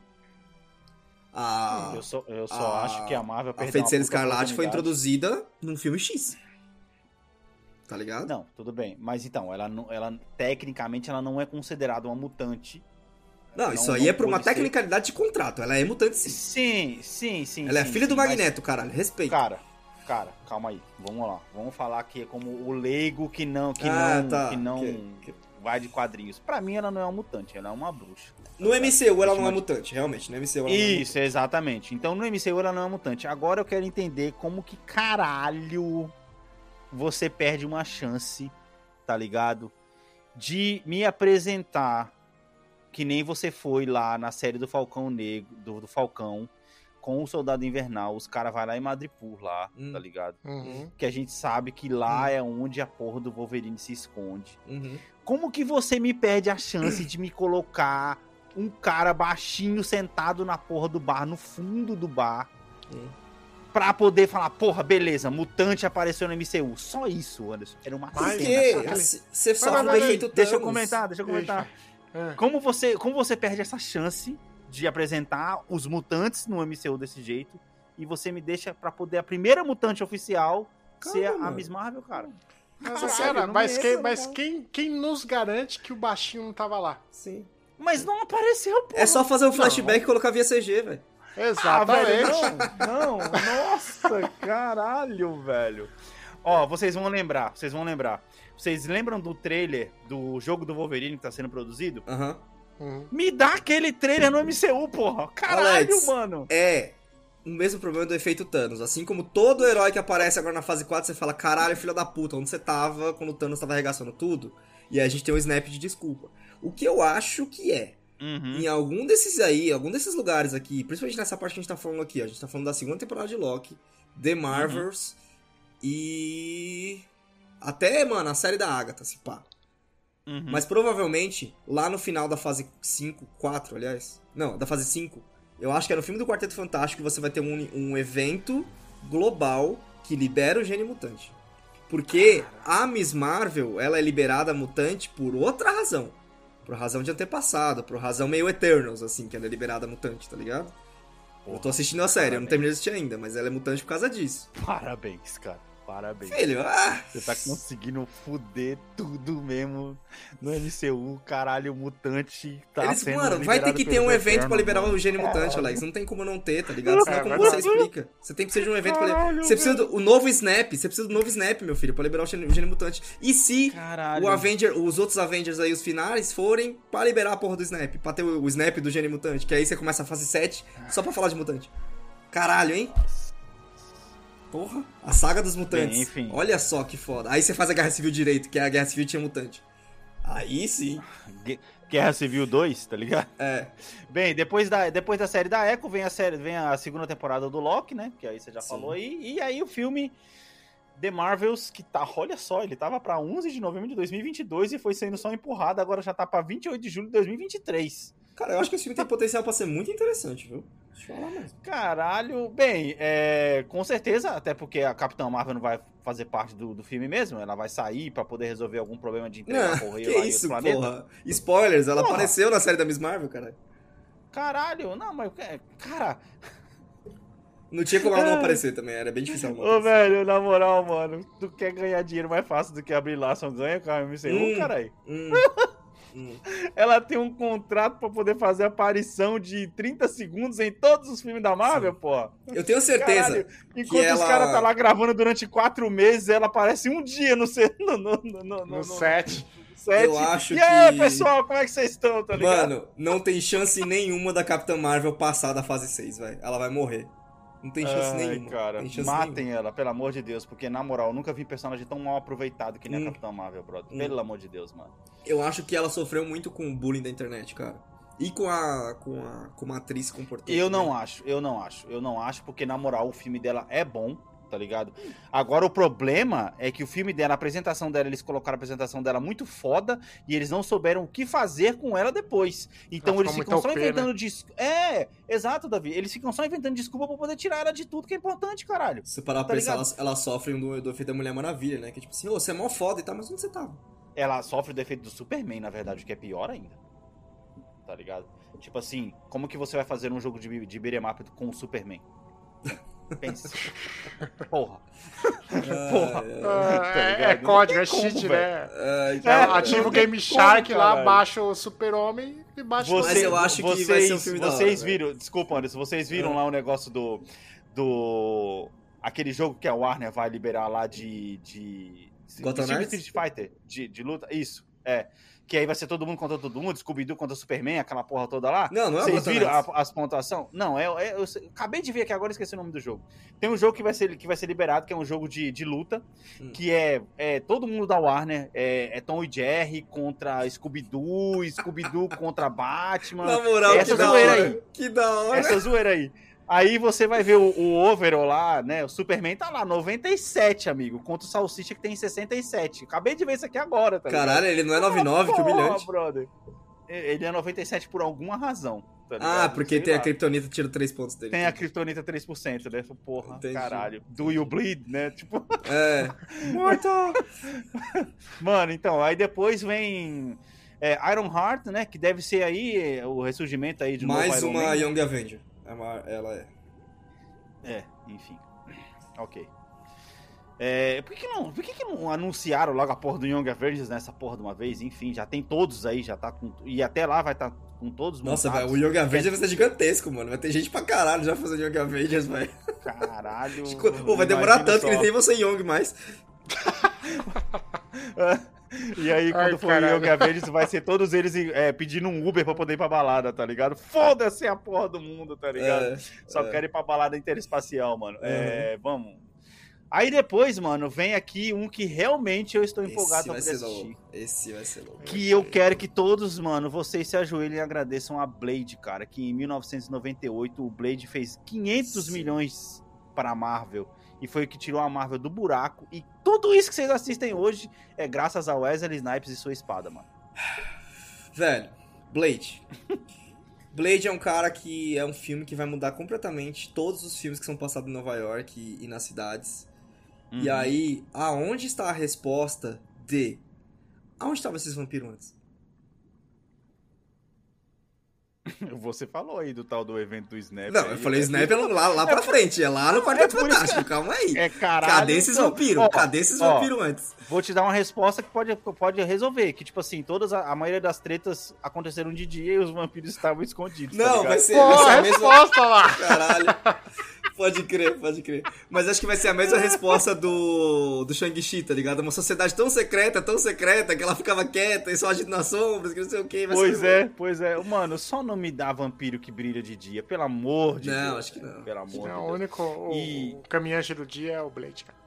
A, Eu só, eu só a- acho que a Marvel a Feiticeira Escarlate foi introduzida num filme X. Tá ligado? Não, tudo bem. Mas então, ela, não- ela tecnicamente ela não é considerada uma mutante. Não, Não- isso aí não é por uma ser. tecnicalidade de contrato. Ela é mutante sim. Sim, sim, sim. Ela é sim, filha do sim, mas- Magneto, caralho. Respeita. Cara, cara, calma aí. Vamos lá. Vamos falar que é como o leigo que não, que Ah, não, tá. que não Que- que- vai de quadrinhos. Pra mim ela não é uma mutante, ela é uma bruxa. No MCU ela não é mutante, realmente. No MCU ela não é Isso, exatamente. Então no MCU ela não é mutante. Agora eu quero entender como que caralho você perde uma chance, tá ligado? De me apresentar que nem você foi lá na série do Falcão Negro, do, do Falcão, com o Soldado Invernal. Os caras vai lá em Madripoor lá, Hum. tá ligado? Uhum. Que a gente sabe que lá é onde a porra do Wolverine se esconde. Uhum. Como que você me perde a chance de me colocar um cara baixinho sentado na porra do bar, no fundo do bar, Hum. Pra poder falar, porra, beleza, mutante apareceu no MCU. Só isso, Anderson. Era uma Porque cara. assim, você só Mas, foi mas, feito Deixa eu comentar, deixa eu comentar. É. Como você, como você perde essa chance de apresentar os mutantes no MCU desse jeito e você me deixa pra poder a primeira mutante oficial ser a. Miss Marvel, cara? Mas, Caralho, cara, não mas, quem, mas não. quem, quem nos garante que o baixinho não tava lá? Sim. Mas não apareceu, porra. É só fazer o flashback e colocar via CG, velho. Exatamente. Ah, não, não, nossa, caralho, velho. Ó, vocês vão lembrar, vocês vão lembrar. Vocês lembram do trailer do jogo do Wolverine que tá sendo produzido? Aham. Uhum. Me dá aquele trailer no MCU, porra. Caralho, Alex, mano. É o mesmo problema do efeito Thanos. Assim como todo herói que aparece agora na fase 4, você fala, caralho, filho da puta, onde você tava quando o Thanos tava arregaçando tudo? E aí a gente tem um snap de desculpa. O que eu acho que é, Uhum. em algum desses aí, algum desses lugares aqui, principalmente nessa parte que a gente tá falando aqui, ó, a gente tá falando da segunda temporada de Loki, The Marvels e. Até, mano, a série da Agatha, se pá. Uhum. Mas provavelmente, lá no final da fase 5, 4, aliás. Não, da fase 5, eu acho que é no filme do Quarteto Fantástico que você vai ter um, um evento global que libera o gene mutante. Porque a Miss Marvel, ela é liberada mutante por outra razão. Por razão de antepassado, por razão meio Eternals, assim, que ela é liberada mutante, tá ligado? eu tô assistindo a série, eu não terminei de assistir ainda, mas ela é mutante por causa disso. Parabéns, cara. Parabéns. Filho, ah, Você tá conseguindo fuder tudo mesmo no MCU, caralho, mutante tá Eles, sendo mano, vai ter que ter um evento pra liberar mano. o gene mutante, Alex. Não tem como não ter, tá ligado? Senão É como você explica? Você tem que precisar de um evento pra Caralho, Você precisa do o novo Snap, você precisa do novo Snap, meu filho, pra liberar o gene, o mutante. E se Caralho. o Avenger, os outros Avengers aí, os finais, forem pra liberar a porra do Snap, pra ter o, o Snap do gene mutante, que aí você começa a fase 7 só pra falar de mutante. Caralho, hein? Porra, a saga dos mutantes. Bem, enfim. Olha só que foda. Aí você faz a Guerra Civil direito, que é a Guerra Civil tinha mutante. Aí sim. Gue- Guerra Civil 2, tá ligado? É. Bem, depois da, depois da série da Echo vem a série, vem a segunda temporada do Loki, né? Que aí você já Sim. falou aí. E aí o filme The Marvels, que tá, olha só, ele tava pra 11 de novembro de 2022 e foi sendo só empurrado, agora já tá pra 28 de julho de 2023. Cara, eu acho que esse filme tem potencial pra ser muito interessante, viu? Mesmo. Caralho, bem, é, com certeza, até porque a Capitã Marvel não vai fazer parte do, do filme mesmo, ela vai sair pra poder resolver algum problema de entregar Não, correio que lá em outro isso, planeta. porra. Spoilers, ela Porra. apareceu na série da Miss Marvel, cara. Caralho, não, mas, é, cara, Não tinha como ela não [LAUGHS] aparecer também, era bem difícil ela Ô, velho, na moral, mano, tu quer ganhar dinheiro mais fácil do que abrir laço ganha com a MCU, Hum. caralho? Hum, [LAUGHS] hum. [LAUGHS] Ela tem um contrato pra poder fazer aparição de 30 segundos em todos os filmes da Marvel, pô. Eu tenho certeza. Caralho, enquanto ela- os caras tá lá gravando durante quatro meses, ela aparece um dia no, se- no, no, no, no, No set. set. Eu acho e aí, que- pessoal, como é que vocês estão, tá ligado? Mano, não tem chance nenhuma da Capitã Marvel passar da fase 6, velho. Ela vai morrer. Não tem chance Ai, nenhuma. cara, chance matem nenhuma. ela, pelo amor de Deus, porque na moral, eu nunca vi personagem tão mal aproveitado que nem Hum. a Capitã Marvel, brother. Hum. Pelo amor de Deus, mano. Eu acho que ela sofreu muito com o bullying da internet, cara. E com a. com a. com uma atriz comportando. Eu não acho, eu não acho, eu não acho, porque na moral o filme dela é bom, tá ligado? Agora o problema é que o filme dela, a apresentação dela, eles colocaram a apresentação dela muito foda e eles não souberam o que fazer com ela depois. Então Ela eles ficam só OP, inventando desculpa. É, exato, Davi. Eles ficam só inventando desculpa pra poder tirar ela de tudo que é importante, caralho. Se parar pra Tá pensar, ela, ligado? ela sofre um do, do efeito da Mulher Maravilha, né? Que tipo assim, ô, você é mó foda e tal, mas onde você tava? Ela sofre o defeito do Superman, na verdade, o que é pior ainda. Tá ligado? Tipo assim, como que você vai fazer um jogo de, de beat'em up com o Superman? [LAUGHS] Pensa. [LAUGHS] Porra. Porra. Ah, Tá é, é código, é cheat, como, né? Ai, É, cara. ativa o Game como, Shark lá, caralho. baixa o Super-Homem e baixa o Mas eu acho que vai vocês, ser um filme hora, Vocês velho. viram, desculpa, Anderson, vocês viram É. lá o negócio do. do. aquele jogo que a Warner vai liberar lá de. de Gotham Knights? Street Fighter, de, de luta. Isso, é. Que aí vai ser todo mundo contra todo mundo, Scooby-Doo contra Superman, aquela porra toda lá. Não, não é Vocês viram a- as pontuações? Não, é, é- eu sei- acabei de ver aqui agora, esqueci o nome do jogo. Tem um jogo que vai ser, que vai ser liberado, que é um jogo de, de luta, Hum. que é, é todo mundo da Warner, é, é Tom e Jerry contra Scooby-Doo, Scooby-Doo [LAUGHS] contra Batman. Na moral, essa que da zoeira hora. aí. Que da hora. Essa zoeira aí. Aí você vai ver o, o overall lá, né? O Superman tá lá, 97, amigo. Contra o Salsicha que tem 67. Acabei de ver isso aqui agora, tá ligado? Caralho, ele não é 99, que Porra, humilhante. brother. Ele é 97 por alguma razão. tá Ah, porque Sei tem a lá. Kryptonita tira 3 pontos dele. Tem a Kryptonita 3%, né? Porra, Entendi. caralho. Do you bleed, né? Tipo, É. [LAUGHS] Mortal! mano, então, aí depois vem é, Iron Heart, né? Que deve ser aí é, o ressurgimento aí de novo Mais Iron uma Man. Young Avenger. É uma- ela é. É, enfim. Ok. É, por que, que não, por que, que não anunciaram logo a porra do Young Avengers nessa porra de uma vez? Enfim, já tem todos aí, já tá com. E até lá vai estar tá com todos Nossa, velho, o Young Avengers vai ser gigantesco, mano. Vai ter gente pra caralho já fazendo Young Avengers, velho. Caralho. [LAUGHS] Pô, vai demorar tanto só. que nem você Young mais. [LAUGHS] E aí, quando Ai, for caralho. Young Avengers, vai ser todos eles é, pedindo um Uber pra poder ir pra balada, tá ligado? Foda-se a porra do mundo, tá ligado? É, Só é. quero ir pra balada interespacial, mano. É, vamos. Aí depois, mano, vem aqui um que realmente eu estou empolgado pra assistir. louco. Esse vai ser louco. Que eu quero que todos, mano, vocês se ajoelhem e agradeçam a Blade, cara. Que em 1998 o Blade fez 500 Sim. milhões para Marvel. E foi o que tirou a Marvel do buraco. E tudo isso que vocês assistem hoje é graças a Wesley Snipes e sua espada, mano. Velho, Blade. Blade é um cara que é um filme que vai mudar completamente todos os filmes que são passados em Nova York e, e nas cidades. Uhum. E aí, aonde está a resposta de aonde estavam esses vampiros antes? [LAUGHS] Você falou aí do tal do evento do Snap. Não, aí, eu falei né? Snap é lá, lá pra frente, é lá no Quarteto que- Fantástico, calma aí. É caralho. Cadê esses vampiros? ó, Cadê esses vampiros antes? Vou te dar uma resposta que pode, pode resolver. Que, tipo assim, todas a, a maioria das tretas aconteceram de dia e os vampiros estavam escondidos. tá Não, ligado? vai ser, Pô, vai ser a a mesma. resposta lá. Caralho. [LAUGHS] Pode crer, pode crer. Mas acho que vai ser a mesma resposta do, do Shang-Chi, tá ligado? Uma sociedade tão secreta, tão secreta, que ela ficava quieta e só agindo nas sombras, que não sei o que. Pois é, pois é. Mano, só não me dá vampiro que brilha de dia, pelo amor de Não, Deus. acho que não. Pelo amor É, de o Deus. único o, E- o caminhante do dia é o Blade, cara.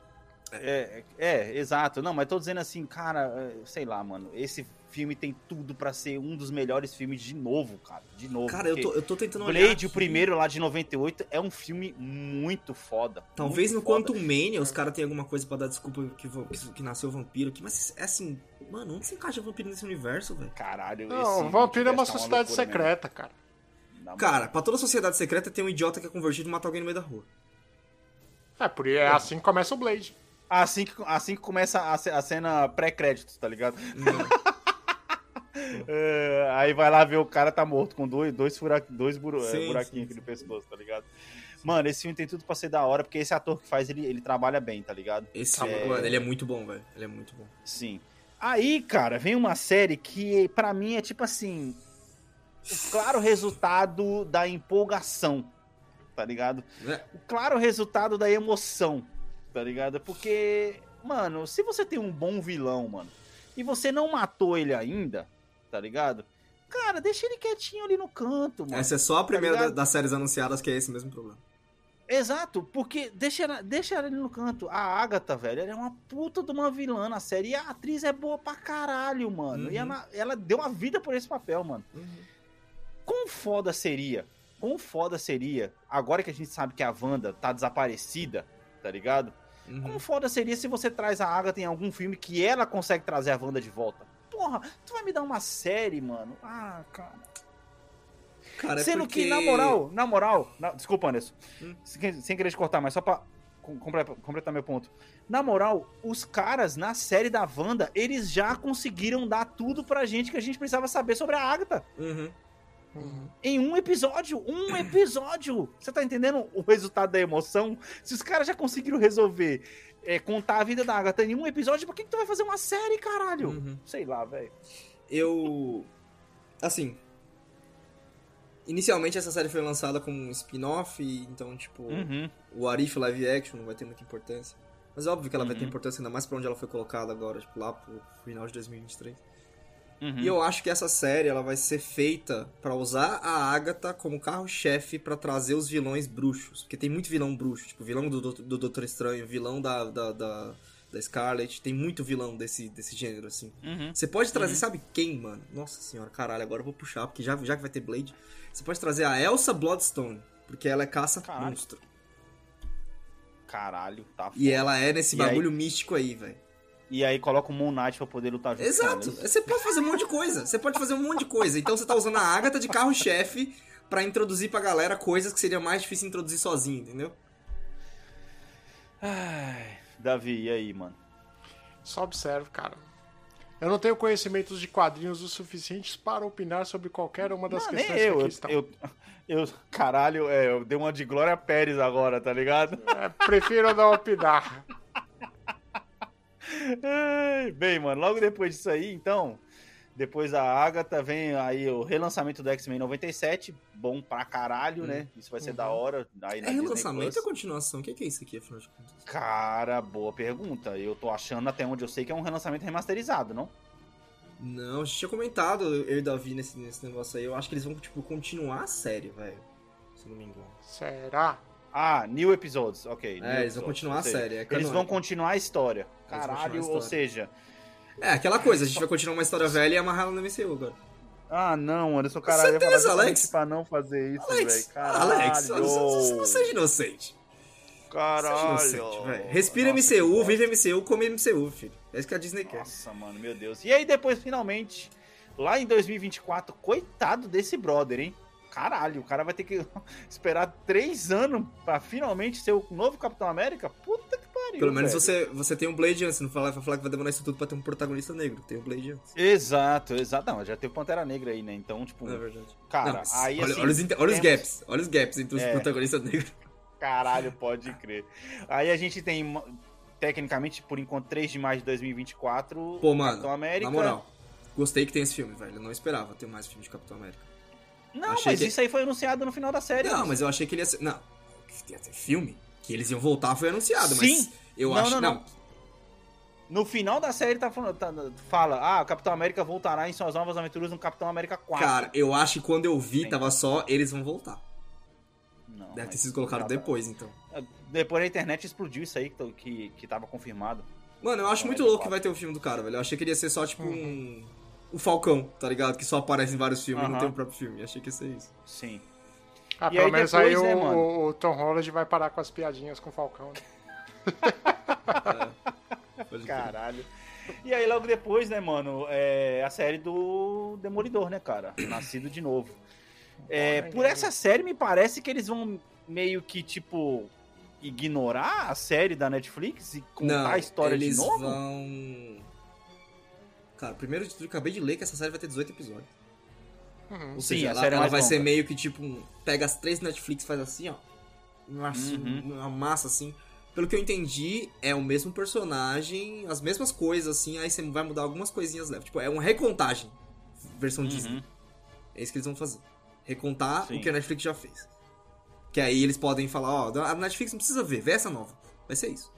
É, é, exato. Não, mas tô dizendo assim, cara, é, sei lá, mano. Esse filme tem tudo pra ser um dos melhores filmes de novo, cara. De novo. Cara, eu tô, eu tô tentando olhar. Blade, o primeiro lá de 98, é um filme muito foda. Talvez no muito foda. Quantum Mania os caras tenham alguma coisa pra dar desculpa que, que, que nasceu vampiro aqui, mas é assim, mano, onde se encaixa vampiro nesse universo, velho? Caralho, Não, esse o vampiro é uma tá sociedade loucura mesmo. secreta, cara. Na Cara, pra toda sociedade secreta tem um idiota que é convertido e mata alguém no meio da rua. É, por é assim que começa o Blade. Assim que, assim que começa a, a cena pré-créditos, tá ligado? [LAUGHS] É, aí vai lá ver o cara tá morto com dois, dois, fura, dois buru, é, Sim, buraquinhos sim, aqui no pescoço, tá ligado? Mano, esse filme tem tudo pra ser da hora, porque esse ator que faz, ele, ele trabalha bem, tá ligado? Esse, É. mano, ele é muito bom, velho. Ele é muito bom. Sim. Aí, cara, vem uma série que pra mim é tipo assim, o claro resultado da empolgação, tá ligado? Né? o claro resultado da emoção, tá ligado? Porque, mano, se você tem um bom vilão, mano, e você não matou ele ainda, tá ligado? Cara, deixa ele quietinho ali no canto, mano. Essa é só a primeira ligado? da- das séries anunciadas que é esse mesmo problema. Exato, porque deixa, ela- deixa ela ali no canto. A Agatha, velho, ela é uma puta de uma vilã na série. E a atriz é boa pra caralho, mano. E Uhum. ela, ela deu uma vida por esse papel, mano. Quão foda seria? Quão foda seria, agora que a gente sabe que a Wanda tá desaparecida, tá ligado? Uhum. Como foda seria se você traz a Agatha em algum filme que ela consegue trazer a Wanda de volta? Porra, tu vai me dar uma série, mano? Ah, cara. Cara, é Sendo porque... que, na moral, na moral. na- desculpa, Anderson. Hum. Sem, sem querer te cortar, mas só pra com- comple- completar meu ponto. Na moral, os caras na série da Wanda, eles já conseguiram dar tudo pra gente que a gente precisava saber sobre a Agatha. Uhum. Em um episódio, um episódio. Você tá entendendo o resultado da emoção? Se os caras já conseguiram resolver é, contar a vida da Agatha em um episódio, por que, que tu vai fazer uma série, caralho? Uhum. Sei lá, velho. Eu. Assim. Inicialmente essa série foi lançada como um spin-off, então, tipo, Uhum. o Arif live action não vai ter muita importância. Mas é óbvio que ela vai ter Uhum. importância ainda mais pra onde ela foi colocada agora, tipo, lá pro final de 2023. Uhum. E eu acho que essa série ela vai ser feita pra usar a Agatha como carro-chefe pra trazer os vilões bruxos. Porque tem muito vilão bruxo, tipo, vilão do, Doutor- do Doutor Estranho, vilão da, da, da, da Scarlet, tem muito vilão desse, desse gênero, assim. Uhum. Você pode trazer, sabe quem, mano? Nossa senhora, caralho, agora eu vou puxar, porque já, já que vai ter Blade. Você pode trazer a Elsa Bloodstone, porque ela é caça Caralho. monstro. Caralho, tá E ela é nesse E aí? bagulho místico aí, velho. E aí coloca o Moon Knight pra poder lutar junto Exato. Você pode fazer um monte de coisa. Você pode fazer um monte de coisa. Então você tá usando a Agatha de carro-chefe pra introduzir pra galera coisas que seria mais difícil introduzir sozinho, entendeu? Ai, Davi, e aí, mano? Só observe, cara. Eu não tenho conhecimentos de quadrinhos o suficientes para opinar sobre qualquer uma das Não, nem questões eu, que eu, aqui estão. eu, eu- caralho, é, eu dei uma de Glória Pérez agora, tá ligado? É, prefiro não opinar. [LAUGHS] Bem, mano, logo depois disso aí, então, depois da Agatha, vem aí o relançamento do X-Men 97, bom pra caralho, né? Isso vai ser da hora. Aí É relançamento ou continuação? O que que é isso aqui, afinal de contas? Cara, boa pergunta. Eu tô achando até onde eu sei que é um relançamento remasterizado, não? Não, a gente tinha comentado, eu e o Davi, nesse, nesse negócio aí. Eu acho que eles vão, tipo, continuar a série, velho. Se eu não me engano. Será? Ah, new episodes, ok. new É, eles vão episodes, continuar a série. É Eles vão continuar a história. Caralho, ou seja. É, aquela coisa, a gente vai continuar uma história velha e amarrar ela no MCU agora. Ah, não, mano, eu sou caralho. certeza, eu Alex. pra não fazer isso, Alex, velho. Caralho. Alex, não, não, não seja inocente. Caralho. Seja inocente, velho. Respira Nossa, MCU, vive MCU, come MCU, filho. É isso que a Disney quer. Nossa, mano, meu Deus. E aí depois, finalmente, lá em 2024, coitado desse brother, hein? Caralho, o cara vai ter que [LAUGHS] esperar três anos pra finalmente ser o novo Capitão América? Puta que pariu, Pelo menos velho. você, você tem um Blade antes, não fala, vai falar que vai demorar isso tudo pra ter um protagonista negro. Tem um Blade antes. Exato, exato. Não, já teve Pantera Negra aí, né? Então, tipo, Não é verdade. cara, Não, mas aí olha, assim... olha os, olha os gaps, olha os gaps entre os É. protagonistas negros. [LAUGHS] Caralho, pode crer. Aí a gente tem, tecnicamente, por enquanto, 3 de maio de 2024, Pô, mano, Capitão América. na moral, gostei que tem esse filme, velho. Eu não esperava ter mais filme de Capitão América. Não, Achei mas que- isso aí foi anunciado no final da série. Não, mas eu achei que ele ia ser. Não, que ia ter filme? Que eles iam voltar foi anunciado, Sim. mas eu Não, acho. não, Não, não. No final da série tá falando, tá- fala, ah, o Capitão América voltará em suas novas aventuras no Capitão América 4. Cara, eu acho que quando eu vi, Sim. tava só eles vão voltar. Não, Deve ter sido colocado depois, então. Depois a internet explodiu isso aí que, que, que tava confirmado. Mano, eu acho Não, muito é louco que vai ter o filme do cara, velho. Eu achei que ele ia ser só, tipo, Uhum. um. O Falcão, tá ligado? Que só aparece em vários filmes e não tem o próprio filme. Eu achei que ia ser isso. Sim. Ah, E pelo aí menos depois, aí né, o- o Tom Holland vai parar com as piadinhas com o Falcão. Né? Crer. Caralho. E aí logo depois, né, mano, é a série do Demolidor, né, cara? Nascido de novo. É, por essa série, me parece que eles vão meio que, tipo, ignorar a série da Netflix e contar Não, a história eles de novo? vão. Cara, primeiro de tudo, eu acabei de ler que essa série vai ter 18 episódios. Uhum. Ou Sim, seja, a ela, série é ela vai longa. ser meio que tipo. um- Pega as três Netflix, faz assim, ó. Uma, Uhum. uma massa assim. Pelo que eu entendi, é o mesmo personagem, as mesmas coisas, assim, aí você vai mudar algumas coisinhas leve. Tipo, é uma recontagem. Versão Disney. Uhum. É isso que eles vão fazer. Recontar Sim. o que a Netflix já fez. Que aí eles podem falar, ó, a Netflix não precisa ver, vê essa nova. Vai ser isso.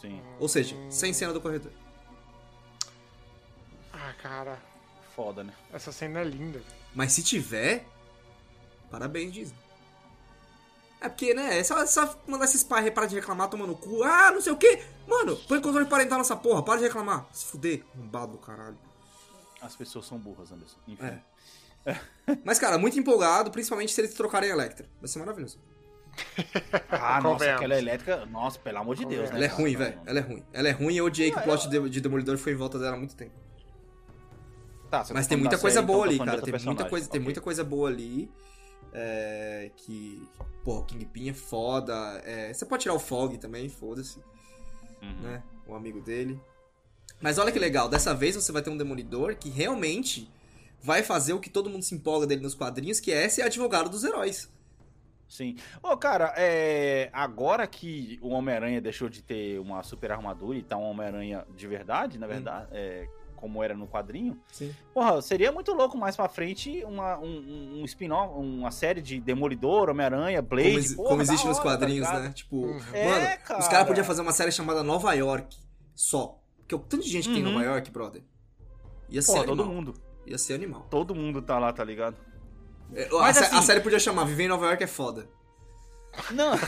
Sim, Ou seja, sem cena do corredor. Ah, cara, foda, né? essa cena é linda. Mas se tiver, parabéns, Disney. É porque, né, é só, só mandar esses pais parar de reclamar tomando cu. Ah, não sei o quê. Mano, põe controle parental nessa porra, para de reclamar. Se fuder, arrombado do caralho. As pessoas são burras, Anderson. Enfim. É. Mas, cara, muito empolgado, principalmente se eles trocarem a Electra. Vai ser maravilhoso. [LAUGHS] Ah, nossa, aquela elétrica, nossa, pelo amor de Deus, né? Ela é ruim, velho. Ela é ruim. Ela é ruim e eu odiei que o plot de, de Demolidor foi em volta dela há muito tempo. Tá, você Mas tá tem muita coisa boa ali, cara. Tem muita, coisa, tem muita coisa boa ali. É, que. Porra, o Kingpin é foda. é, você pode tirar o Fog também, foda-se. Uhum. Né? O amigo dele. Mas olha que legal, dessa vez você vai ter um Demolidor que realmente vai fazer o que todo mundo se empolga dele nos quadrinhos, que é ser advogado dos heróis. Sim. Ô, cara, é... agora que o Homem-Aranha deixou de ter uma super armadura e tá um Homem-Aranha de verdade, na Hum. verdade, é, como era no quadrinho, Sim. porra, seria muito louco mais pra frente uma, um, um spin-off, uma série de Demolidor, Homem-Aranha, Blade, Como, porra, como existe nos hora, tá quadrinhos, ligado? né? Tipo, Uhum. mano, É, os cara. caras podiam fazer uma série chamada Nova York só. Porque o tanto de gente que tem em Uhum. Nova York, brother. Ia ser animal. todo mundo. Ia ser animal. Todo mundo tá lá, tá ligado? É, a, Mas sé- assim- a série podia chamar Viver em Nova York é foda. Não. [LAUGHS]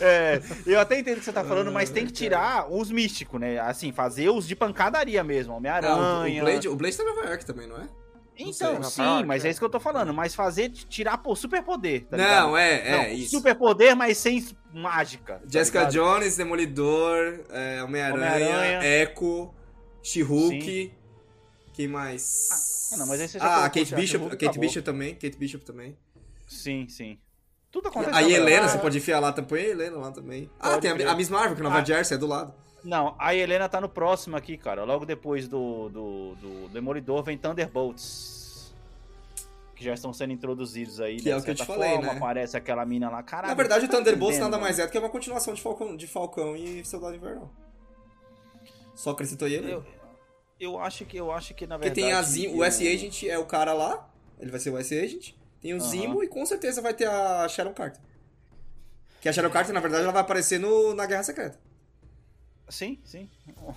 é, eu até entendo o que você tá falando, mas É, tem que tirar os místicos, né? Assim, fazer os de pancadaria mesmo. O, Homem-Aranha. o Blade, o Blade tá em Nova York também, não é? Então, sei. Nova sim, York, mas é. é isso que eu tô falando. Mas fazer, tirar, pô, superpoder, tá não, ligado? é, é, Não, isso. Superpoder, mas sem mágica. tá Jessica ligado? Jones, Demolidor, é, Homem-Aranha, Homem-Aranha. Echo, She-Hulk. Quem mais? Ah, não, mas aí você já Ah, Kate Bishop, Kate acabou. Bishop também, Kate Bishop também. Sim, sim. Tudo acontece. Aí. Helena, Ah, você pode enfiar lá, põe a Helena lá também. Ah, Pode tem a, a Miss Marvel, que é Nova Ah. Jersey, é do lado. Não, a Helena tá no próximo aqui, cara. Logo depois do, do, do Demolidor vem Thunderbolts. que já estão sendo introduzidos aí. Que né, é o de que eu te falei, forma, né? Aparece aquela mina lá, caralho. Na verdade, o tá Thunderbolts nada mais é do que uma continuação de Falcão, de Falcão e Soldado Invernal. Só acrescentou ele. Eu, eu acho que, eu acho que na Porque verdade. tem a Zimo, o eu- S-Agent é o cara lá, ele vai ser o S-Agent. Tem o Aham. Zimo e com certeza vai ter a Sharon Carter. Que a Sharon Carter, na verdade, ela vai aparecer no, na Guerra Secreta. Sim, sim.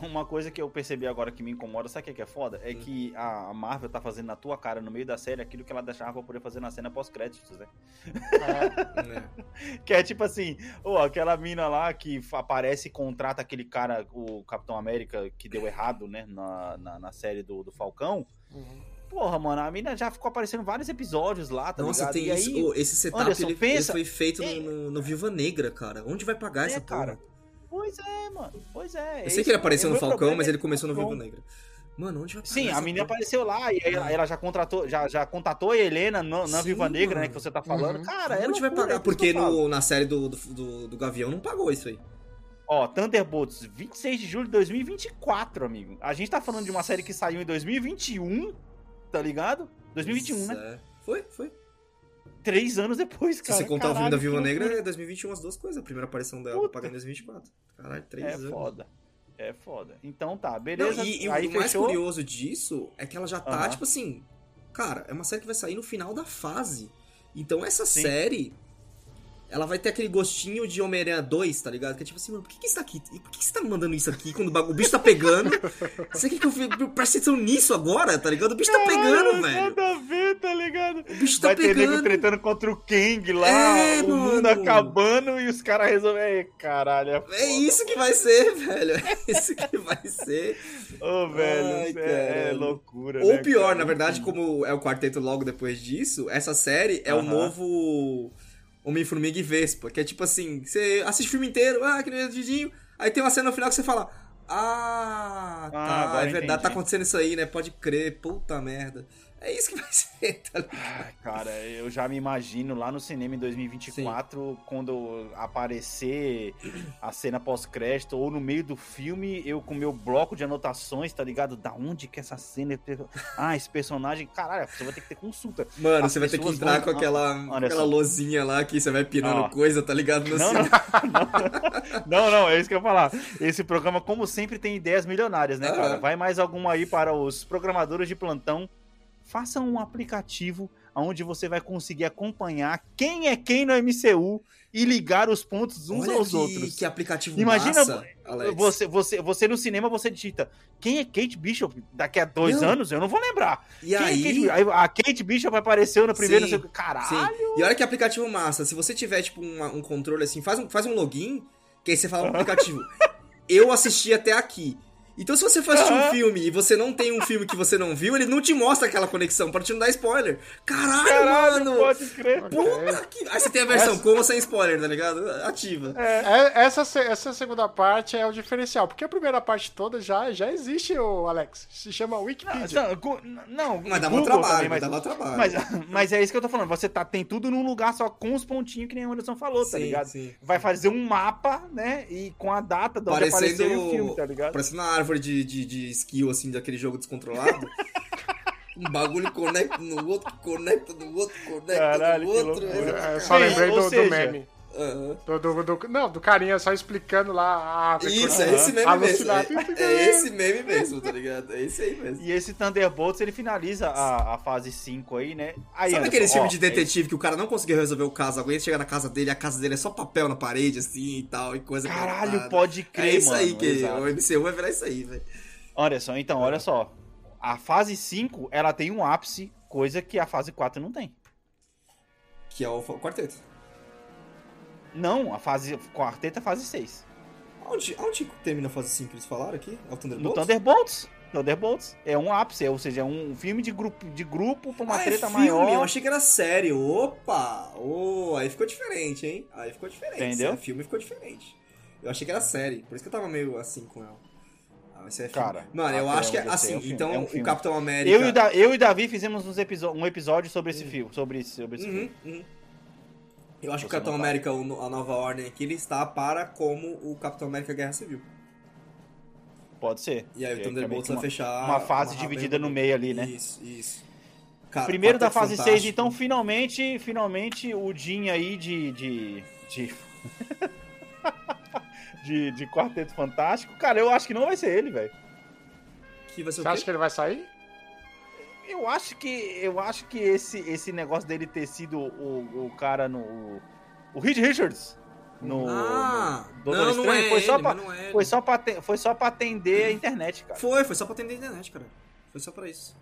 Uma coisa que eu percebi agora que me incomoda, sabe o que é que é foda? Hum. É que a Marvel tá fazendo na tua cara, no meio da série, aquilo que ela deixava pra poder fazer na cena pós-créditos, né? [LAUGHS] né? Que é tipo assim, ô, aquela mina lá que aparece e contrata aquele cara, o Capitão América, que deu errado, né, na, na, na série do, do Falcão. Porra, mano, a mina já ficou aparecendo em vários episódios lá, tá Nossa, ligado? tem e isso. aí, Ô, esse setup Anderson, ele, ele pensa- foi feito Ei. no, no, no Viúva Negra, cara. Onde vai pagar É, essa cara. porra? Pois é, mano, pois é. Eu esse sei que ele é- apareceu é no Falcão, mas é ele começou no. Viúva Negra. Mano, onde vai pagar Sim, essa a menina porra? apareceu lá e aí ela, ela já contratou, já, já contatou a Helena no- na Sim, Viúva Negra, né, mano. que você tá falando. Uhum. Cara, é Onde vai loucura, pagar? é isso Porque no, na série do, do, do, do Gavião não pagou isso aí. Ó, Thunderbolts, 26 de julho de 2024, amigo. A gente tá falando de uma série que saiu em 2021, tá ligado? 2021, né? É. Foi, foi. Três anos depois, Se cara. você contar o filme Caralho, da Viúva. Negra, é 2021 as duas coisas. A primeira aparição dela Puta. pagar em 2024. Caralho, três É anos. foda. É foda. Então tá, Não, beleza. e, e aí o mais fechou. curioso disso é que ela já tá, tipo assim. Cara, é uma série que vai sair no final da fase. Então essa Sim. série. Ela vai ter aquele gostinho de Homem-Aranha 2, tá ligado? Que é tipo assim, mano, por que, que isso tá aqui? E Por que, que você tá me mandando isso aqui quando o o bicho tá pegando? [LAUGHS] Você quer que eu preste atenção nisso agora, tá ligado? O bicho tá pegando, velho. Nada a ver, tá ligado? O bicho tá Vai ter nego pegando. tretando contra o Kang lá, É, o mundo mano. acabando e os caras resolvem. Caralho, é foda. É isso que vai ser, velho. É isso que vai ser. Ô, velho, Ai, isso é, é caralho. loucura. Ou né, pior, cara? na verdade, como é o quarteto logo depois disso, essa série é o Aham. novo Homem-Formiga e Vespa, que é tipo assim, você assiste o filme inteiro, ah, que nem Didinho, aí tem uma cena no final que você fala, ah, Ah, tá, é verdade, entendi. tá acontecendo isso aí, né, pode crer, puta merda. É isso que vai [LAUGHS] ser, tá ligado? Ai, Cara, eu já me imagino lá no cinema em 2024, quando aparecer a cena pós-crédito, ou no meio do filme, eu com meu bloco de anotações, tá ligado? Da onde que essa cena é. Ah, esse personagem. Caralho, você vai ter que ter consulta. Mano, As você vai ter que entrar vão- com aquela, Olha aquela só. lozinha lá que você vai pirando coisa, tá ligado? No Não, não, cinema. [LAUGHS] não, não, é isso que eu ia falar. Esse programa, como sempre, tem ideias milionárias, né, cara? Vai mais alguma aí para os programadores de plantão. Faça um aplicativo onde você vai conseguir acompanhar quem é quem no MCU e ligar os pontos uns Olha aos que, outros. que aplicativo Imagina massa, você, você, você no cinema você digita quem é Kate Bishop daqui a dois Não. anos? Eu não vou lembrar. E Quem é aí... Kate- aí a Kate Bishop apareceu no primeiro. Sim, não sei o que. Caralho! Sim. E olha que aplicativo massa. Se você tiver, tipo, uma- um controle assim, faz um, faz um login, que aí você fala pro aplicativo. eu assisti até aqui. Então, se você for assistir um Aham. filme e você não tem um filme que você não viu, ele não te mostra aquela conexão pra te não dar spoiler. Caralho, Caralho, mano! pode crer. Puta que... Aí você tem a versão Essa- com ou sem spoiler, tá ligado? Ativa. É, essa, se- essa segunda parte é o diferencial, porque a primeira parte toda já, já existe, o Alex. Se chama Wikipedia. Não, gu- não, Mas dá mó Google trabalho, também, mas, dá mó trabalho. Mas, mas é isso que eu tô falando. Você tá, tem tudo num lugar só com os pontinhos que nem o Anderson falou, tá Sim, ligado? sim. Vai fazer um mapa, né? E com a data de onde Parecendo, apareceu o filme, tá ligado? parecendo uma árvore de, de, de skill, assim, daquele jogo descontrolado. [LAUGHS] um bagulho conecta no outro, conecta no outro, conecta Caralho, no outro. É, só lembrei do, do seja, meme. Aham. Do, do, do- não, do carinha só explicando lá a árvore. Isso, é esse meme mesmo. É, é esse meme mesmo, tá ligado? É esse aí mesmo. E esse Thunderbolts, ele finaliza a, a fase 5 aí, né? Aí, Sabe ó, filmes de é detetive que o cara não conseguiu resolver o caso, alguém chega na casa dele, a casa dele é só papel na parede, assim, e tal, e coisa Caralho, pode crer, É isso mano. aí que exato. o MCU vai virar isso aí, velho. Olha só, então, olha só. A fase 5, ela tem um ápice, coisa que a fase 4 não tem. Que é o quarteto. Não, a fase quarteta é fase 6. Onde, onde termina a fase 5? Eles falaram aqui? É o No Thunderbolts? Thunderbolts. Thunderbolts. É um ápice, ou seja, é um filme de grupo, de grupo pra uma ah, treta é filme, maior. eu achei que era série. Opa! Oh, aí ficou diferente, hein? Aí ficou diferente. Entendeu? Se é filme, ficou diferente. Eu achei que era série, por isso que eu tava meio assim com ela. Ah, é. Cara, Mano, eu acho que é assim, é um então é um o. Capitão América... Eu e, o Da- eu e o Davi fizemos uns um episódio sobre esse filme. Sobre esse, sobre esse Uhum, filme. uhum. Eu acho que o Capitão não tá. América, a nova ordem aqui, ele está para como o Capitão América Guerra Civil. Pode ser. E aí o Thunderbolts vai fechar... uma fase dividida no meio ali, né? Isso, isso. Cara, Primeiro da fase 6, Fantástico. então finalmente, finalmente o Jim aí de. de. de. [LAUGHS] de, de Quarteto Fantástico. Cara, eu acho que não vai ser ele, velho. Que vai ser Você acha que ele vai sair? Eu acho que. Eu acho que esse, esse negócio dele ter sido o, o cara no. O, o Reed Richards. No, Ah, no Doutor não, não Estranho, é foi, só ele, pra, mas não é foi, só pra, te- foi só pra atender a internet, cara. Foi, foi só pra atender a internet, cara. Foi só pra isso.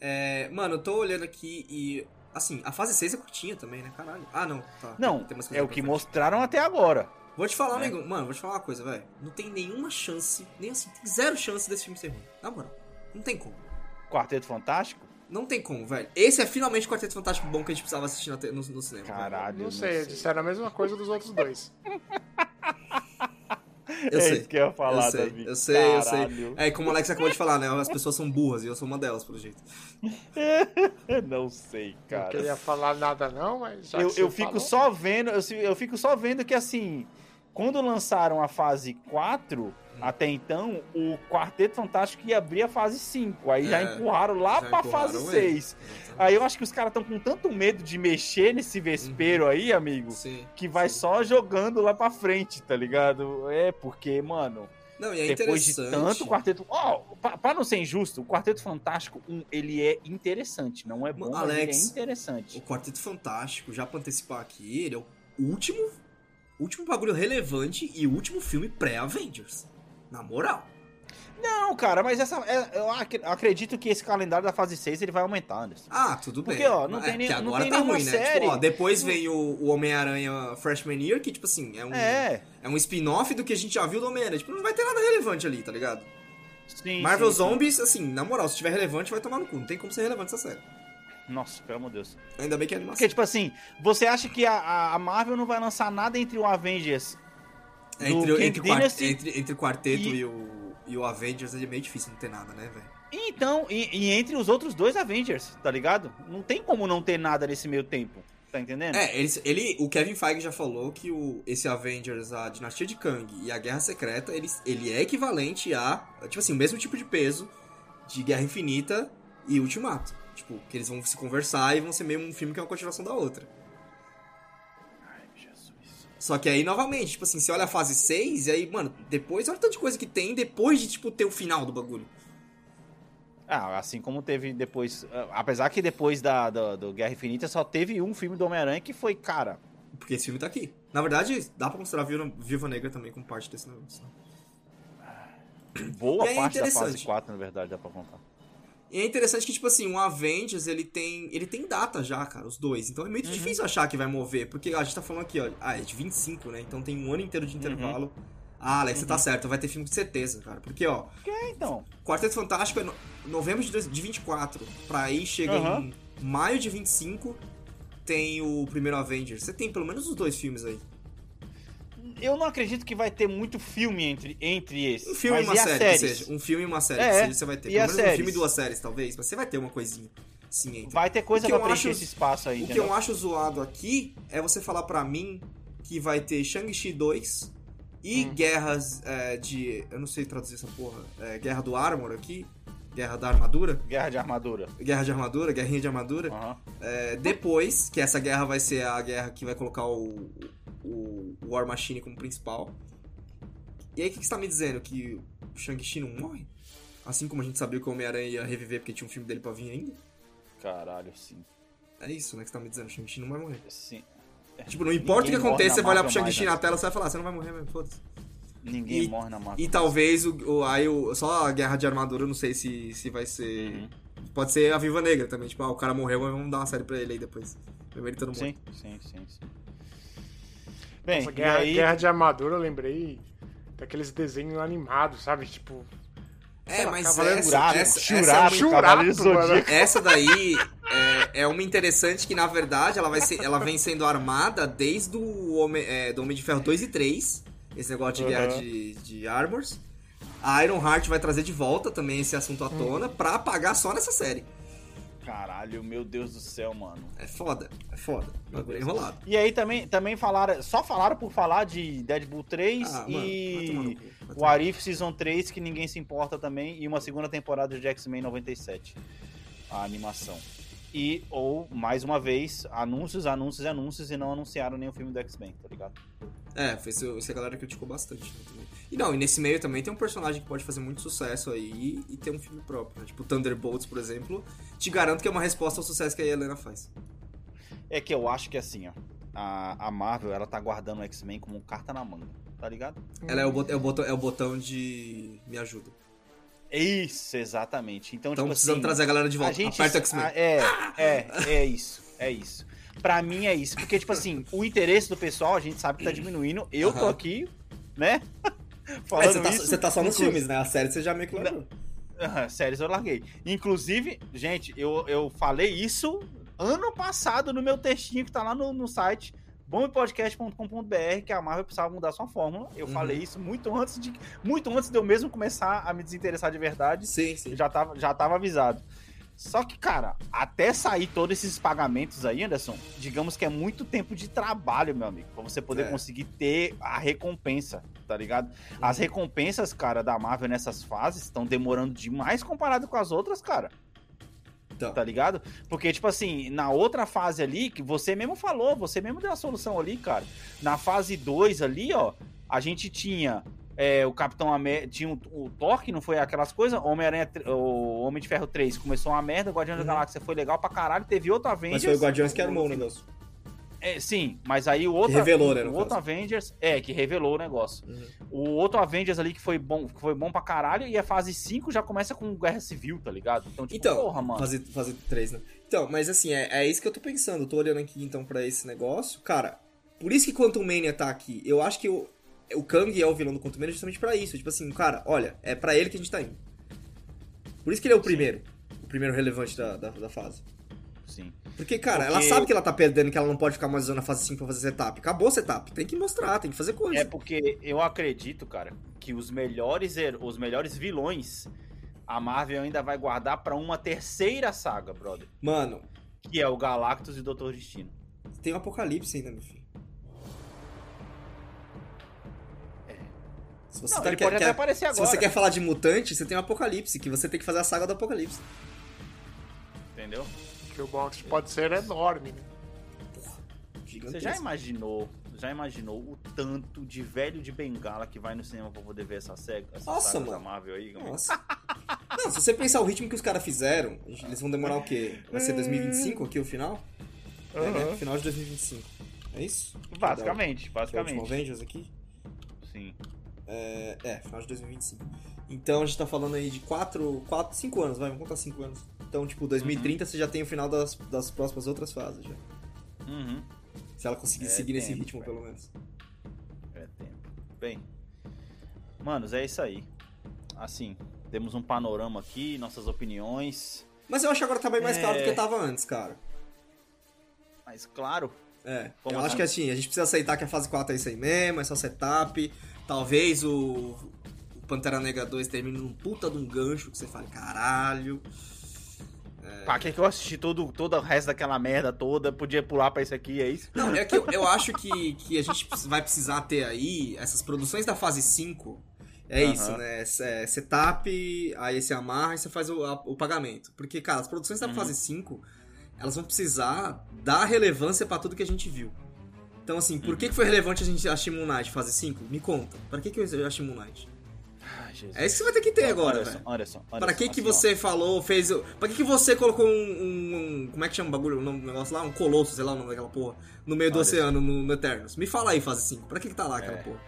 É, mano, eu tô olhando aqui e. Assim, a fase 6 é curtinha também, né? Caralho. Ah, não. Tá. Não, é o pra que frente. mostraram até agora. Vou te falar, né? amigo. Mano, vou te falar uma coisa, velho. Não tem nenhuma chance, nem assim, tem zero chance desse filme ser ruim. Na moral. Não tem como. Quarteto Fantástico? Não tem como, velho. Esse é finalmente o Quarteto Fantástico bom que a gente precisava assistir no, no cinema. Caralho. Não eu sei, disseram a mesma coisa dos outros dois. Eu é sei. isso que eu ia falar, eu sei, Davi. eu sei, eu Caralho. sei. É, como o Alex acabou de falar, né? As pessoas são burras e eu sou uma delas, pelo jeito. [LAUGHS] Não sei, Não cara. queria falar nada não, mas já eu, que você eu fico falou- só vendo, eu, eu fico só vendo que assim, quando lançaram a fase 4, até então, o Quarteto Fantástico ia abrir a fase 5. Aí já É, empurraram lá já pra empurraram fase ele. 6. Aí eu acho que os caras estão com tanto medo de mexer nesse vespeiro aí, amigo, Sim. que vai sim. só jogando lá pra frente, tá ligado? É, porque, mano, Não, e é depois de tanto Quarteto. Ó, pra, pra não ser injusto, o Quarteto Fantástico, um, ele é interessante. Não é bom, mas ele é Alex, interessante. O Quarteto Fantástico, já pra antecipar aqui, ele é o último, último bagulho relevante e o último filme pré-Avengers. Na moral. Não, cara, mas essa. é- eu ac- acredito que esse calendário da fase 6 ele vai aumentar, Anderson. Ah, tudo Porque, bem. ó, não É, tem nem- porque não agora tem tá ruim, né? série. Tipo, ó, depois vem o, o Homem-Aranha Freshman Year, que, tipo assim, é um, É. é um spin-off do que a gente já viu do Homem-Aranha. Tipo, não vai ter nada relevante ali, tá ligado? Sim, Marvel sim, sim. Zombies, assim, na moral, se tiver relevante, vai tomar no cu. Não tem como ser relevante essa série. Nossa, pelo amor de Deus. Ainda bem que é animação. Porque, tipo assim, você acha que a- a, Marvel não vai lançar nada entre o Avengers entre, entre, Dynasty entre, entre o quarteto e- e, o, e o Avengers é meio difícil não ter nada, né, velho? então, e, e entre os outros dois Avengers, tá ligado? Não tem como não ter nada nesse meio tempo. Tá entendendo? É, eles, ele, o Kevin Feige já falou que o, esse Avengers, a Dinastia de Kang e a Guerra Secreta, eles, ele é equivalente a, tipo assim, o mesmo tipo de peso de Guerra Infinita e Ultimato. Tipo, que eles vão se conversar e vão ser meio um filme que é uma continuação da outra. Só que aí, novamente, tipo assim, você olha a fase 6 e aí, mano, depois, olha o tanto de coisa que tem depois de, tipo, ter o final do bagulho. Ah, assim como teve depois. ah, Apesar que depois da, do, do Guerra Infinita só teve um filme do Homem-Aranha que foi, cara. Porque esse filme tá aqui. Na verdade, dá pra considerar Viúva, Viúva Negra também como parte desse negócio. né? Boa é parte da fase 4, na verdade, dá pra contar. E é interessante que, tipo assim, o Avengers, ele tem. Ele tem data já, cara, os dois. Então é muito Uhum. difícil achar que vai mover. Porque a gente tá falando aqui, ó. Ah, é de 25, né? Então tem um ano inteiro de intervalo. Ah, Alex, você tá certo, vai ter filme com certeza, cara. Porque, ó, É, então. Quarteto Fantástico é no- novembro de, dois- de 24. Pra aí chega em maio de 25. Tem o primeiro Avengers. Você tem pelo menos os dois filmes aí. Eu não acredito que vai ter muito filme entre, entre esses. Um filme e mas uma e as série, que séries? seja. Um filme e uma série, É, que seja, você vai ter. e Pelo menos um filme e duas séries, talvez. Mas você vai ter uma coisinha. Sim. Vai ter coisa que pra preencher acho- esse espaço aí, O que entendeu? eu acho zoado aqui é você falar pra mim que vai ter Shang-Chi 2 e Hum. guerras é, de. Eu não sei traduzir essa porra. É, Guerra do Armor aqui. Guerra da Armadura. Guerra de armadura. Guerra de Armadura, Guerrinha de Armadura. Aham. É, depois, que essa guerra vai ser a guerra que vai colocar o, o, War Machine como principal. E aí, o que, que você tá me dizendo? Que o Shang-Chi não morre? Assim como a gente sabia que o Homem-Aranha ia reviver porque tinha um filme dele pra vir ainda? Caralho, sim. É isso, né, que você tá me dizendo. O Shang-Chi não vai morrer. sim. Tipo, não importa o que Ninguém aconteça, você vai olhar pro Shang-Chi na tela, você vai falar, você não vai morrer mesmo, foda-se. Ninguém E- morre na Marvel. E talvez o, o- aí o, só a guerra de armadura, eu não sei se, se vai ser. Uhum. Pode ser a Viva Negra também. Tipo, ah, o cara morreu, mas vamos dar uma série pra ele aí depois. Mesmo ele estando Sim, sim, sim, sim. Bem, Essa e guerra, aí... guerra de armadura, eu lembrei daqueles desenhos animados, sabe? Tipo, É, mas Cavaleiro essa, essa, Churato, essa, é Churato, essa daí é, é uma interessante que, na verdade, ela, vai ser, ela vem sendo armada desde o Homem, é, do Homem de Ferro 2 e 3. Esse negócio de guerra Uhum. de, de armors. A Iron Heart vai trazer de volta também esse assunto à tona pra apagar só nessa série. Caralho, meu Deus do céu, mano. É foda, é foda. Bagulho enrolado. E aí também, também falaram, só falaram por falar de Deadpool 3 Ah, mano, e cu, tomar o Arif Season 3, que ninguém se importa também, e uma segunda temporada de X-Men 97. A animação. E, ou, mais uma vez, anúncios, anúncios anúncios e não anunciaram nenhum filme do X-Men, tá ligado? É, foi isso, isso a galera criticou bastante. Né, também. e não, e nesse meio também tem um personagem que pode fazer muito sucesso aí e ter um filme próprio. Né? Tipo, Thunderbolts, por exemplo, te garanto que é uma resposta ao sucesso que a Helena faz. É que eu acho que assim, ó, a, a Marvel, ela tá guardando o X-Men como carta na manga, tá ligado? Ela é o, é, o botão, é o botão de me ajuda. Isso, exatamente. Então, Então tipo precisamos assim, trazer a galera de volta. A gente, Aperta X-Men. é, é, é isso, é isso. Pra mim é isso, porque, tipo assim, o interesse do pessoal, a gente sabe que tá diminuindo. Eu tô Aham. aqui, né? É, Falando você, tá, isso. você tá só nos filmes, né? A série você já meio que largou. Aham, séries eu larguei. Inclusive, gente, eu, eu falei isso ano passado no meu textinho que tá lá no, no site bombpodcast.com.br que a Marvel precisava mudar sua fórmula. Eu Uhum. falei isso muito antes de muito antes de eu mesmo começar a me desinteressar de verdade. Sim, sim. Já tava, já tava avisado. Só que, cara, até sair todos esses pagamentos aí, Anderson, digamos que é muito tempo de trabalho, meu amigo, pra você poder É. conseguir ter a recompensa, tá ligado? As recompensas, cara, da Marvel nessas fases estão demorando demais comparado com as outras, cara, Então, tá ligado? Porque, tipo assim, na outra fase ali, que você mesmo falou, você mesmo deu a solução ali, cara. Na fase 2 ali, ó, a gente tinha é, o Capitão América, tinha o, o Thor, que não foi aquelas coisas, Homem-Aranha, o Homem de Ferro 3 começou uma merda, Guardiões da Galáxia foi legal pra caralho, teve outro Avengers. Uhum. mas foi o Guardiões que armou o negócio. É, sim, mas aí o outro, revelou, né, o outro. Avengers, é, que revelou o negócio. Uhum. O outro Avengers ali que foi bom, que foi bom pra caralho, e a fase 5 já começa com Guerra Civil, tá ligado? Então, tipo, Então, porra, mano. fazer, fazer três, né? Então, mas assim, é, é isso que eu tô pensando. Eu tô olhando aqui então pra esse negócio. Cara, por isso que Quantum Mania tá aqui. Eu acho que o, o Kang é o vilão do Quantum Mania justamente pra isso. Tipo assim, cara, olha, é pra ele que a gente tá indo. Por isso que ele é o primeiro. O primeiro relevante da, da, da fase. Sim. Porque, cara, Porque- ela sabe que ela tá perdendo, que ela não pode ficar mais usando a fase 5 pra fazer setup. Acabou o setup. Tem que mostrar, tem que fazer coisa. É porque eu acredito, cara, que os melhores os melhores vilões a Marvel ainda vai guardar pra uma terceira saga, brother, Mano, que é o Galactus e o Doutor Destino. tem o Apocalipse ainda, meu filho. Se você, Não, tá- quer, quer- aparecer se agora. você quer falar de mutante, você tem o Apocalipse, que você tem que fazer a saga do Apocalipse. Entendeu? O box pode ser enorme, né? Você já imaginou, já imaginou o tanto de velho de bengala que vai no cinema pra poder ver essa essa Nossa, mano. Marvel aí? Nossa. Não, se você pensar o ritmo que os caras fizeram, eles vão demorar o quê? Vai ser 2025 aqui o final? É, né? Final de 2025. É isso? Basicamente, é o basicamente. Avengers aqui? Sim. É, é, final de 2025. Então a gente tá falando aí de 4, 4 5 anos, vai, vamos contar 5 anos. Então, tipo, 2030 você já tem o final das, das próximas outras fases já. Uhum. Se ela conseguir É seguir nesse tempo, ritmo, velho. pelo menos. É tempo. Bem, manos, é isso aí. Assim, temos um panorama aqui, nossas opiniões. Mas eu acho que agora tá bem mais claro É. do que tava antes, cara. Mas claro, É, Como eu assim? acho que assim, a gente precisa aceitar que a fase 4 é isso aí mesmo, é só setup. Talvez o, o Pantera Negra 2 termine num puta de um gancho que você fala, caralho. Pra que que eu assisti todo, todo o resto daquela merda toda? Podia pular pra isso aqui, é isso? Não, é que eu, eu acho que, que a gente vai precisar ter aí essas produções da fase 5. É Aham. isso, né? É setup, aí você amarra e você faz o, a- o pagamento. Porque, cara, as produções da Uhum. fase 5, elas vão precisar dar relevância pra tudo que a gente viu. Então, assim, por Uhum. que que foi relevante a gente assistir Moon Knight fase 5? Me conta. Pra que que eu assisti Moon Knight? Ai, Jesus. É isso que você vai ter que ter agora, Anderson, velho. Anderson, Pra Anderson, que que assim, ó. você falou, fez... o- Pra que que você colocou um, um- um- Como é que chama o bagulho? O nome do negócio lá? Um colosso, sei lá o nome daquela porra. No meio do oceano, no, no Eternos. Me fala aí, fase 5. Pra que que tá lá aquela É. porra?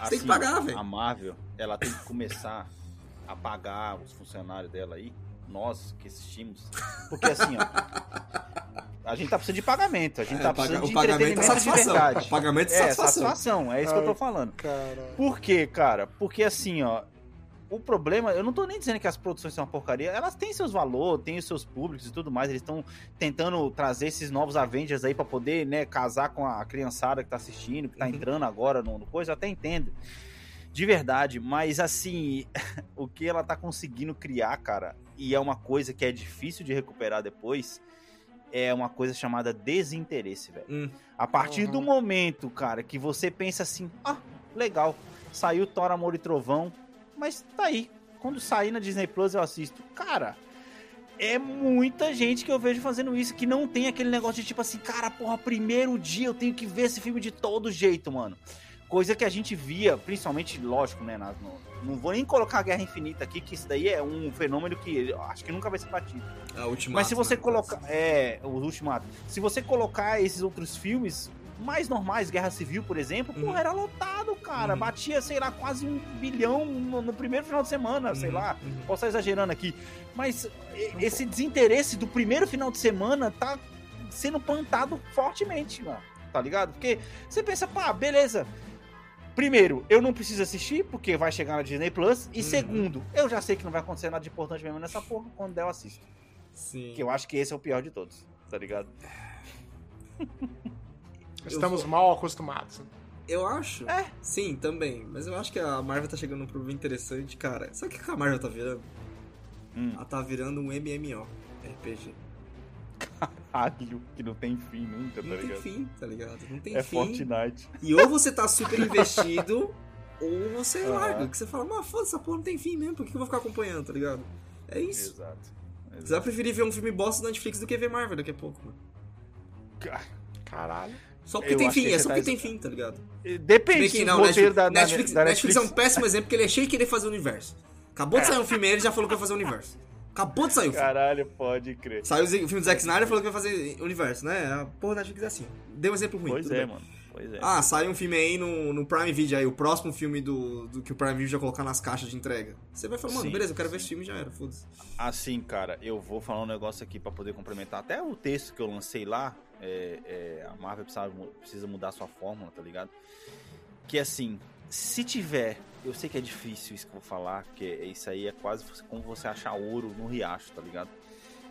Assim, tem que pagar, velho. A Marvel, ela tem que começar a pagar os funcionários dela aí, nós que assistimos. Porque assim, ó. A gente tá precisando de pagamento, a gente É, tá precisando o de pagamento é entretenimento de satisfação. verdade. O pagamento é é, satisfação. satisfação, é isso que eu tô Ai. falando. Cara. Por quê, cara? Porque assim, ó. O problema, eu não tô nem dizendo que as produções são uma porcaria, elas têm seus valores, têm os seus públicos e tudo mais, eles estão tentando trazer esses novos Avengers aí pra poder, né, casar com a criançada que tá assistindo, que tá Uhum. entrando agora no, no coisa, eu até entendo. De verdade, mas assim, [LAUGHS] o que ela tá conseguindo criar, cara, e é uma coisa que é difícil de recuperar depois, é uma coisa chamada desinteresse, velho. Hum. A partir Uhum. do momento, cara, que você pensa assim, ah, legal, saiu Thor, Amor e Trovão, mas tá aí. Quando sair na Disney Plus eu assisto. Cara, é muita gente que eu vejo fazendo isso, que não tem aquele negócio de tipo assim, cara, porra, primeiro dia eu tenho que ver esse filme de todo jeito, mano. Coisa que a gente via, principalmente, lógico, né? na- no- não vou nem colocar a Guerra Infinita aqui, que isso daí é um fenômeno que acho que nunca vai ser batido. A última. Mas se você colocar. É, o Ultimato. Se você colocar esses outros filmes mais normais, Guerra Civil, por exemplo, Uhum. porra, era lotado, cara. Uhum. Batia, sei lá, quase um bilhão no, no primeiro final de semana, sei Uhum, lá. uhum. Posso estar exagerando aqui. Mas esse desinteresse do primeiro final de semana tá sendo plantado fortemente, mano. Tá ligado? Porque você pensa, pá, beleza. Primeiro, eu não preciso assistir, porque vai chegar na Disney Plus. E Uhum. segundo, eu já sei que não vai acontecer nada de importante mesmo nessa porra. Quando der, eu assisto. Sim. Que eu acho que esse é o pior de todos, tá ligado? [LAUGHS] Estamos vou- mal acostumados. Eu acho. É. Sim, também. Mas eu acho que a Marvel tá chegando num problema interessante, cara. Sabe o que a Marvel tá virando? Hum. Ela tá virando um MMO. RPG. Caralho, que não tem fim nunca, tá Não tem ligado? fim, tá ligado? Não tem É fim. Fortnite. E ou você tá super investido, [LAUGHS] ou você Aham. larga. Que você fala, mas foda essa porra não tem fim mesmo, por que eu vou ficar acompanhando, tá ligado? É isso. Exato. Você vai preferir ver um filme bosta da Netflix do que ver Marvel daqui a pouco, mano. Caralho. Só porque Eu tem que fim, é só tá porque tem fim, tá ligado? Depende Bem se que o não, roteiro Netflix, da, da- Netflix, da Netflix é um péssimo exemplo porque ele é cheio de querer fazer o universo. Acabou de sair um filme e ele já falou que vai fazer o universo. Acabou de sair o filme. Caralho, pode crer. Saiu o filme do Zack Snyder e falou que vai fazer universo, né? A porra da Netflix é assim. Deu um exemplo ruim. Pois é, bem. mano. Pois é. Ah, sai um filme aí no, no Prime Video aí, o próximo filme do, do que o Prime Video já colocar nas caixas de entrega. Você vai falar, mano, Sim, beleza, eu quero ver esse filme e já era, foda-se. Assim, cara, eu vou falar um negócio aqui pra poder complementar. Até o texto que eu lancei lá, é, é, a Marvel precisa, precisa mudar sua fórmula, tá ligado? Que assim, se tiver, eu sei que é difícil isso que eu vou falar, porque isso aí é quase como você achar ouro no riacho, tá ligado?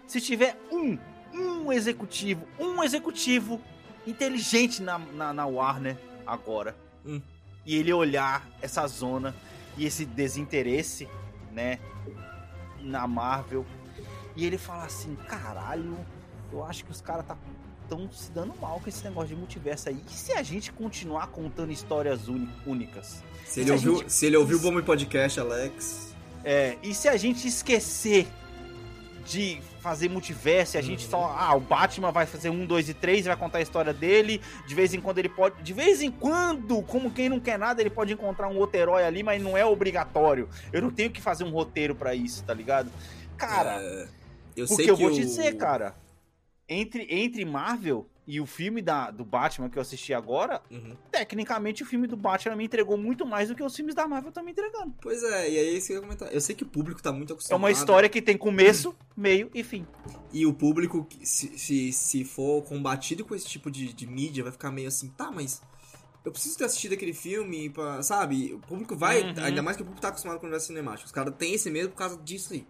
Se tiver um, um executivo, um executivo inteligente na, na, na Warner agora, Hum. e ele olhar essa zona e esse desinteresse, né, na Marvel, e ele fala assim, caralho, eu acho que os caras tá tão se dando mal com esse negócio de multiverso aí. E se a gente continuar contando histórias únicas? Se ele, Se ouviu, gente- se ele ouviu o Bombe Podcast, Alex. É, e se a gente esquecer de fazer multiverso, e a gente só. Ah, o Batman vai fazer um, dois e três, vai contar a história dele. De vez em quando ele pode. De vez em quando, como quem não quer nada, ele pode encontrar um outro herói ali, mas não é obrigatório. Eu não tenho que fazer um roteiro pra isso, tá ligado? Cara, É, eu porque eu vou o- te dizer, cara. Entre, entre Marvel e o filme da, do Batman que eu assisti agora, Uhum. tecnicamente o filme do Batman me entregou muito mais do que os filmes da Marvel estão me entregando. Pois é, e aí isso que eu ia comentar. Eu sei que o público tá muito É acostumado. uma história que tem começo, meio e fim. E o público, se, se, se for combatido com esse tipo de, de mídia, vai ficar meio assim, tá, mas eu preciso ter assistido aquele filme, pra, sabe? O público vai, Uhum. ainda mais que o público tá acostumado com o universo cinemático. Os caras têm esse medo por causa disso aí.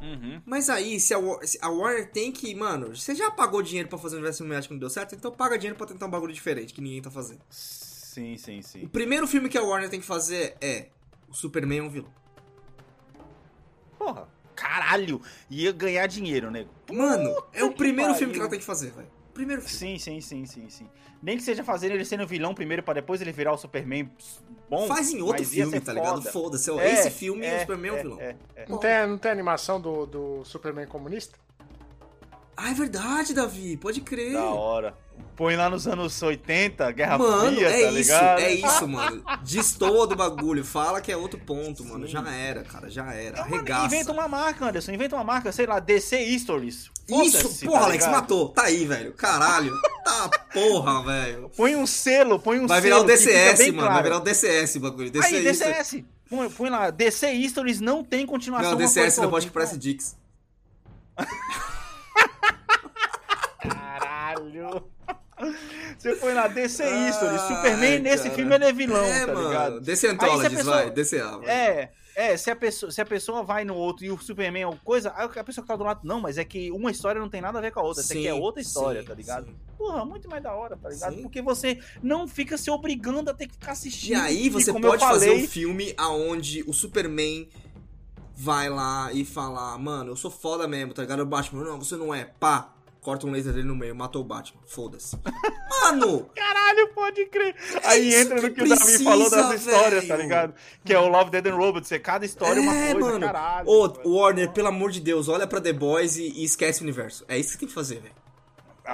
Uhum. Mas aí, se a, War- se a Warner tem que, mano, você já pagou dinheiro pra fazer um universo cinemático e não deu certo, então paga dinheiro pra tentar um bagulho diferente que ninguém tá fazendo. Sim, sim, O sim. primeiro filme que a Warner tem que fazer é o Superman é um vilão. Porra, caralho, ia ganhar dinheiro, nego. Mano, é o primeiro pariu. filme que ela tem que fazer, velho. Primeiro Sim, filme. sim, sim, sim, sim. Nem que seja fazendo ele sendo vilão primeiro pra depois ele virar o Superman bom. Faz em outro filme, tá ligado? foda. Foda-se. É, Esse filme é, o Superman é, um é, vilão. é, é. Não tem, não tem animação do, do Superman comunista? Ah, é verdade, Davi. Pode crer. Da hora. Põe lá nos anos 80, Guerra Mano, Fria, é tá isso, ligado? é isso, mano. Destoa do bagulho. Fala que é outro ponto, mano. Sim. Já era, cara, já era. Não, mano, Arregaça. inventa uma marca, Anderson. Inventa uma marca, sei lá, DC Stories. Isso, Foda-se, porra, tá Alex, ligado? matou. Tá aí, velho. Caralho. Tá porra, velho. Põe um selo, põe um Vai virar selo o que fica DCS, mano. claro. Vai virar o DCS o bagulho. DC Aí. DCS. Põe, põe lá, DC Stories não tem continuação. Não, DCS não pode que parece Dix. [LAUGHS] Caralho. Você põe lá, DC Ai, Stories. Superman nesse cara. filme ele é vilão, é, tá mano. ligado? DC a Anthologies, pessoa- vai. DCA, vai. É, é, se a, pessoa, se a pessoa vai no outro e o Superman é uma coisa, a pessoa que tá do lado, não, mas é que uma história não tem nada a ver com a outra. Essa aqui é Sim, outra história, sim, tá ligado? sim. Porra, muito mais da hora, tá ligado? Sim. Porque você não fica se obrigando a ter que ficar assistindo. E aí você eu pode fazer falei, um filme aonde o Superman vai lá e falar, mano, eu sou foda mesmo, tá ligado? O Batman, não, você não é, pá. Corta um laser dele no meio, matou o Batman. Foda-se. [LAUGHS] Mano! Caralho, pode crer. Aí entra no que o Davi falou das histórias, tá velho? ligado? Que é o Love, Dead and Robots. É cada história uma é, coisa, mano. caralho. Ô. Warner, pelo amor de Deus, olha pra The Boys e, e esquece o universo. É isso que tem que fazer, velho.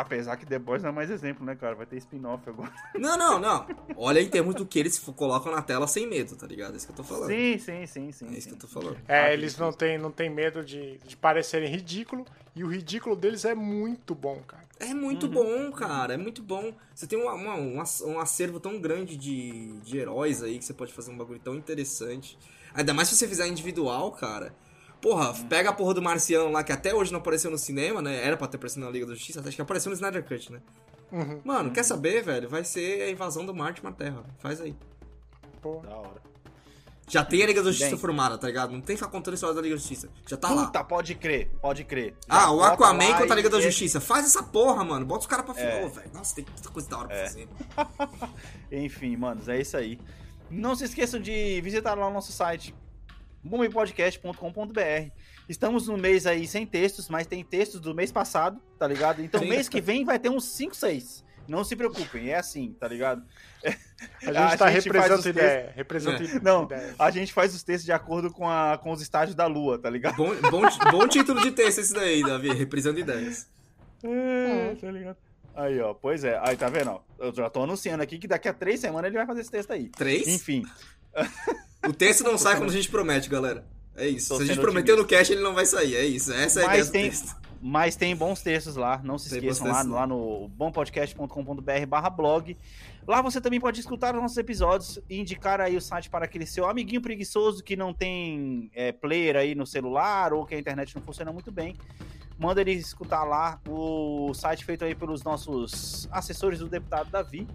Apesar que The Boys não é mais exemplo, né, cara? Vai ter spin-off agora. Não, não, não. Olha em termos do que eles colocam na tela sem medo, tá ligado? É isso que eu tô falando. Sim, sim, sim, sim. É isso sim. que eu tô falando. É, eles não têm, não têm medo de, de parecerem ridículo. E o ridículo deles é muito bom, cara. É muito bom, cara. É muito bom. Você tem uma, uma- um um acervo tão grande de, de heróis aí que você pode fazer um bagulho tão interessante. Ainda mais se você fizer individual, cara. Porra, pega a porra do Marciano lá, que até hoje não apareceu no cinema, né? Era pra ter aparecido na Liga da Justiça, acho que apareceu no Snyder Cut, né? Uhum. Mano, quer saber, velho? Vai ser a invasão do Marte na Terra. Faz aí. Pô. Da hora. Já tem a Liga da Justiça Bem. formada, tá ligado? Não tem que ficar contando a história da Liga da Justiça. Já tá lá. Puta, pode crer, pode crer. Ah, Já o bota Aquaman contra a Liga da Justiça. Faz essa porra, mano. Bota os caras pra final, É. velho. Nossa, tem muita coisa da hora pra fazer. [LAUGHS] Enfim, manos, é isso aí. Não se esqueçam de visitar lá o nosso site, boomepodcast.com.br. Estamos no mês aí sem textos, mas tem textos do mês passado, tá ligado? Então Sim. mês que vem vai ter uns 5, 6. Não se preocupem, é assim, tá ligado? A gente [LAUGHS] A tá gente faz representando os ideia. Representa É. [LAUGHS] Não, ideia. a gente faz os textos de acordo com, a, com os estágios da lua, tá ligado? Bom, bom, bom título de texto esse daí, Davi. Reprisando ideias. É, tá ligado? Aí, ó, pois é. Aí, tá vendo? ó? Eu já tô anunciando aqui que daqui a três semanas ele vai fazer esse texto aí. Três? Enfim, O texto não [LAUGHS] sai quando a gente promete, galera. É isso. Tô Se a gente prometeu no cash, ele não vai sair. É isso. Essa é a ideia mas tem, texto. mas tem bons textos lá, não se Tem esqueçam lá. lá no bompodcast.com.br barra blog. Lá você também pode escutar os nossos episódios e indicar aí o site para aquele seu amiguinho preguiçoso que não tem é, player aí no celular ou que a internet não funciona muito bem. Manda ele escutar lá o site feito aí pelos nossos assessores do deputado Davi.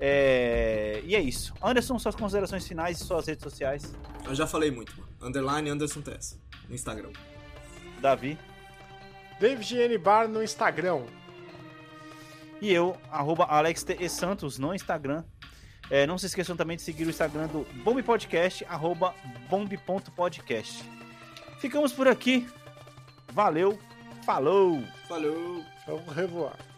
É, E é isso. Anderson, suas considerações finais e suas redes sociais. Eu já falei muito, mano. Underline Anderson Tess. No Instagram. Davi. David N. Bar no Instagram. E eu, arroba Alex T. E. Santos no Instagram. É, não se esqueçam também de seguir o Instagram do Bomb Podcast, arroba bomb.podcast. Ficamos por aqui. Valeu, falou! Falou! Vamos revoar.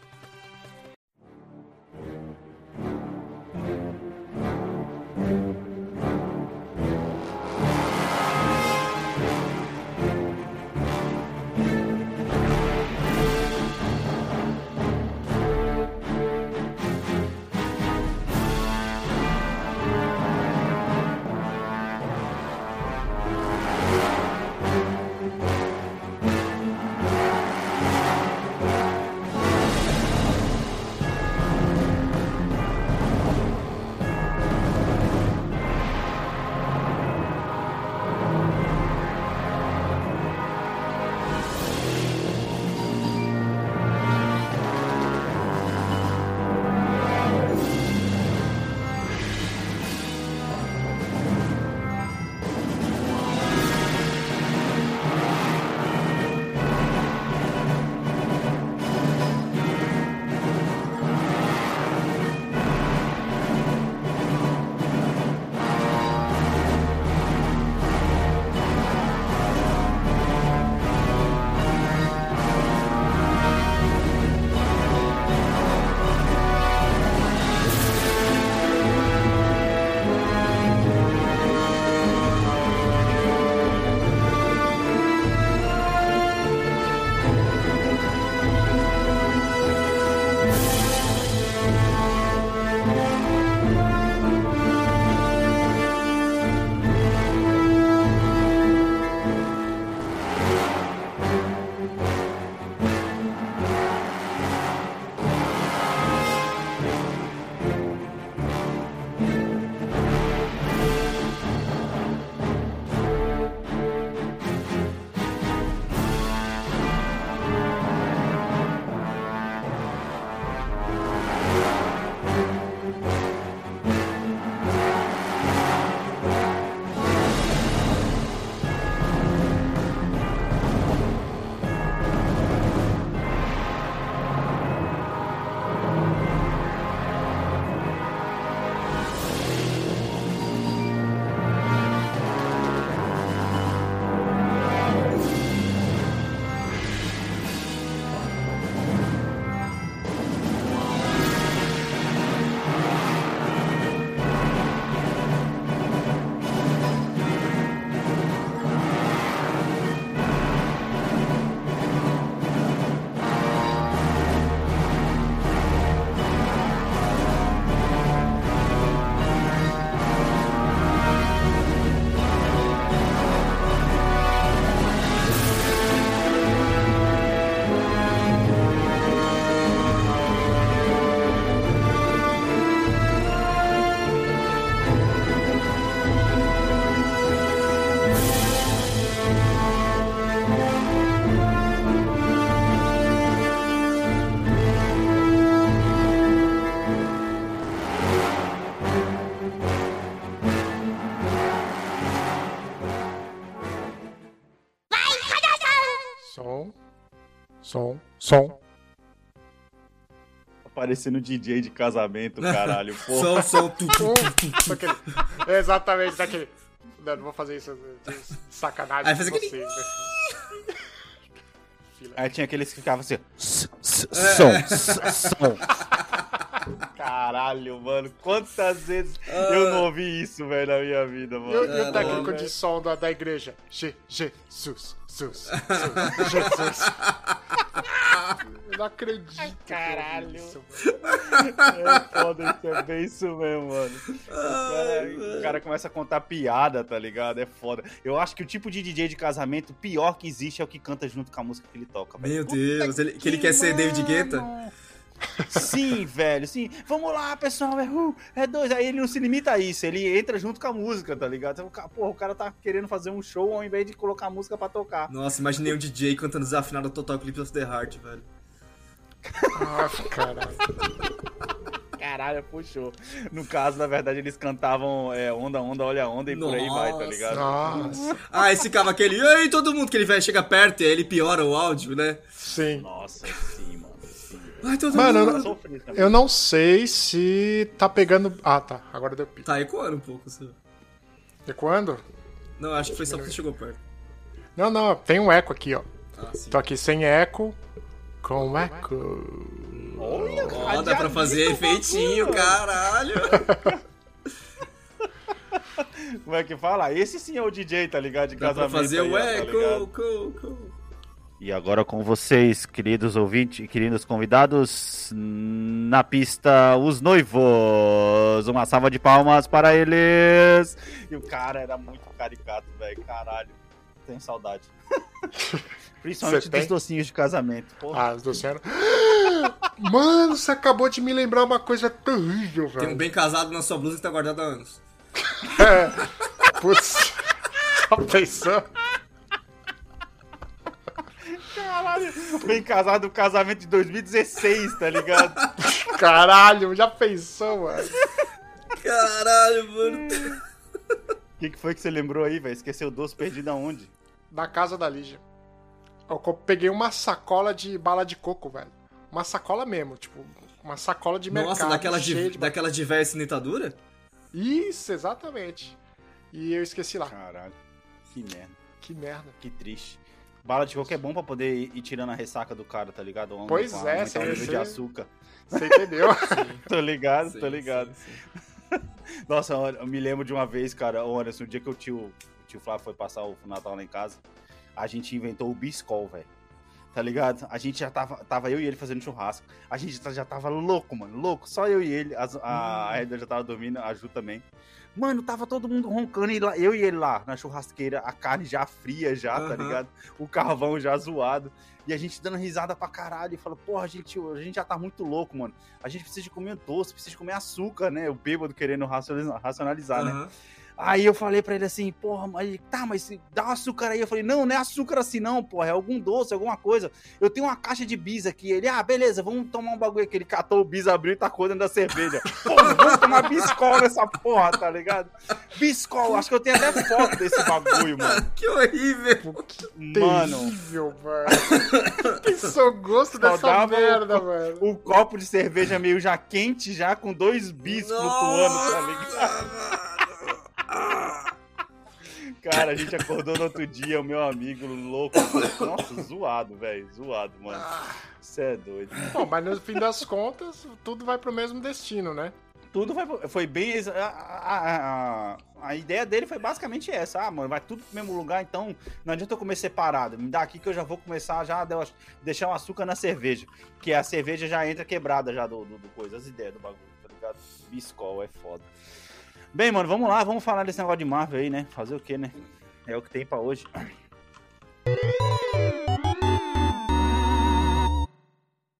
Som. Som. Parecendo DJ de casamento, caralho. [LAUGHS] Porra. Som, som, tu, tu, tu, tu. Daquele- Exatamente, daquele. Não, não vou fazer isso de sacanagem Aí com aquele- vocês, né? Aí tinha aqueles que ficavam assim, ó, "S- s- É. som, s- [LAUGHS] som. Caralho, mano, quantas vezes eu não ouvi isso, velho, na minha vida, mano. e o técnico velho. de som da, da igreja? Je, Jesus, Jesus, Jesus, Jesus. Eu não acredito. Caralho. Que isso, mano. É foda, isso é bem isso mesmo, mano. O cara, o cara começa a contar piada, tá ligado? É foda. Eu acho que o tipo de DJ de casamento pior que existe é o que canta junto com a música que ele toca, velho. Meu Puta Deus, ele- que ele quer ser David Guetta? Sim, velho, sim. Vamos lá, pessoal, é, uh, é dois. Aí ele não se limita a isso, ele entra junto com a música, tá ligado? Então, Porra, o cara tá querendo fazer um show ao invés de colocar a música pra tocar. Nossa, imaginei um DJ cantando desafinado Total Eclipse of the Heart, velho. Ah, caralho. Caralho, puxou. No caso, na verdade, eles cantavam é, onda, onda, olha onda e por aí vai, tá Nossa. ligado? Nossa, Ah, esse ficava aquele. E aí, todo mundo que ele vai chega perto e aí ele piora o áudio, né? sim. Nossa. Sim. Ai, todo Mano, eu- Sofri também. Eu não sei se tá pegando. Ah, tá. Agora deu pico. Tá ecoando um pouco, assim. E quando? Não, acho que foi só porque você chegou perto. Não, não, tem um eco aqui, ó. Ah, sim. Tô aqui sem eco, com eco. Olha, Ó, dá pra fazer efeitinho, caralho. [LAUGHS] Como é que fala? Esse sim é o DJ, tá ligado? De Dá pra casamento. fazer aí, o ó, tá eco, co, co. E agora com vocês, queridos ouvintes e queridos convidados, na pista, os noivos. Uma salva de palmas para eles. E o cara era muito caricato, velho. Caralho. Tenho saudade. [LAUGHS] Principalmente dos tem? docinhos de casamento. Porra. Ah, os do Luciano. [GASPS] Mano, você acabou de me lembrar uma coisa terrível, Tem um velho. bem casado na sua blusa que tá guardado há anos. [LAUGHS] Putz. [LAUGHS] Já pensou? Caralho. Bem casado do casamento de 2016, tá ligado? [LAUGHS] Caralho, já pensou, mano? Caralho, mano. O que, que foi que você lembrou aí, velho? Esqueceu o doce perdido aonde? Na casa da Lígia. Eu peguei uma sacola de bala de coco, velho. Uma sacola mesmo, tipo, uma sacola de mercado. Nossa, daquela de, de... daquela de véia cinetadura? Isso, exatamente. E eu esqueci lá. Caralho. Que merda. Que merda. Que triste. Bala de coco é bom pra poder ir, ir tirando a ressaca do cara, tá ligado? Ou Pois é, você- nível de açúcar. Você entendeu? Tô [LAUGHS] ligado, Sim, tô ligado. sim, sim. [LAUGHS] Nossa, eu me lembro de uma vez, cara, ô Anderson, o dia que o tio, o tio Flávio foi passar o Natal lá em casa, a gente inventou o Biscol, velho. Tá ligado? A gente já tava, tava eu e ele fazendo churrasco. A gente já tava louco, mano, louco. Só eu e ele. As- a a Edna já tava dormindo, a Ju também. Mano, tava todo mundo roncando, e lá, eu e ele lá na churrasqueira, a carne já fria já, tá Aham. ligado? O carvão já zoado. E a gente dando risada pra caralho. E falou, porra, gente, a gente já tá muito louco, mano. A gente precisa de comer doce, precisa de comer açúcar, né? O bêbado querendo racionalizar, racionalizar né? Aí eu falei pra ele assim, porra, mas ele, tá, mas dá um açúcar aí. Eu falei, não, não é açúcar assim não, porra, é algum doce, alguma coisa. Eu tenho uma caixa de bis aqui. Ele, ah, beleza, vamos tomar um bagulho aqui. Ele catou o bis, abriu e tacou dentro da cerveja. [LAUGHS] Porra, vamos tomar biscol nessa porra, tá ligado? Biscol, acho que eu tenho até foto desse bagulho, mano. [LAUGHS] Que horrível. Mano, Terrível, mano. O gosto Só dessa dava o- merda, mano. o copo de cerveja meio já quente, já com dois bis flutuando, tá ligado? Cara, a gente acordou no outro dia, o meu amigo louco. Nossa, zoado, velho. Zoado, mano. Você é doido. Bom, mas no fim das contas, tudo vai pro mesmo destino, né? Tudo foi, foi bem. A, a, a, a ideia dele foi basicamente essa. Ah, mano, vai tudo pro mesmo lugar, então não adianta eu comer separado. Me dá aqui que eu já vou começar já a de- deixar o açúcar na cerveja. Que a cerveja já entra quebrada já do, do, do coisa, as ideias do bagulho, tá ligado? Biscol é foda. Bem, mano, vamos lá, vamos falar desse negócio de Marvel aí, né? Fazer o quê, né? É o que tem pra hoje.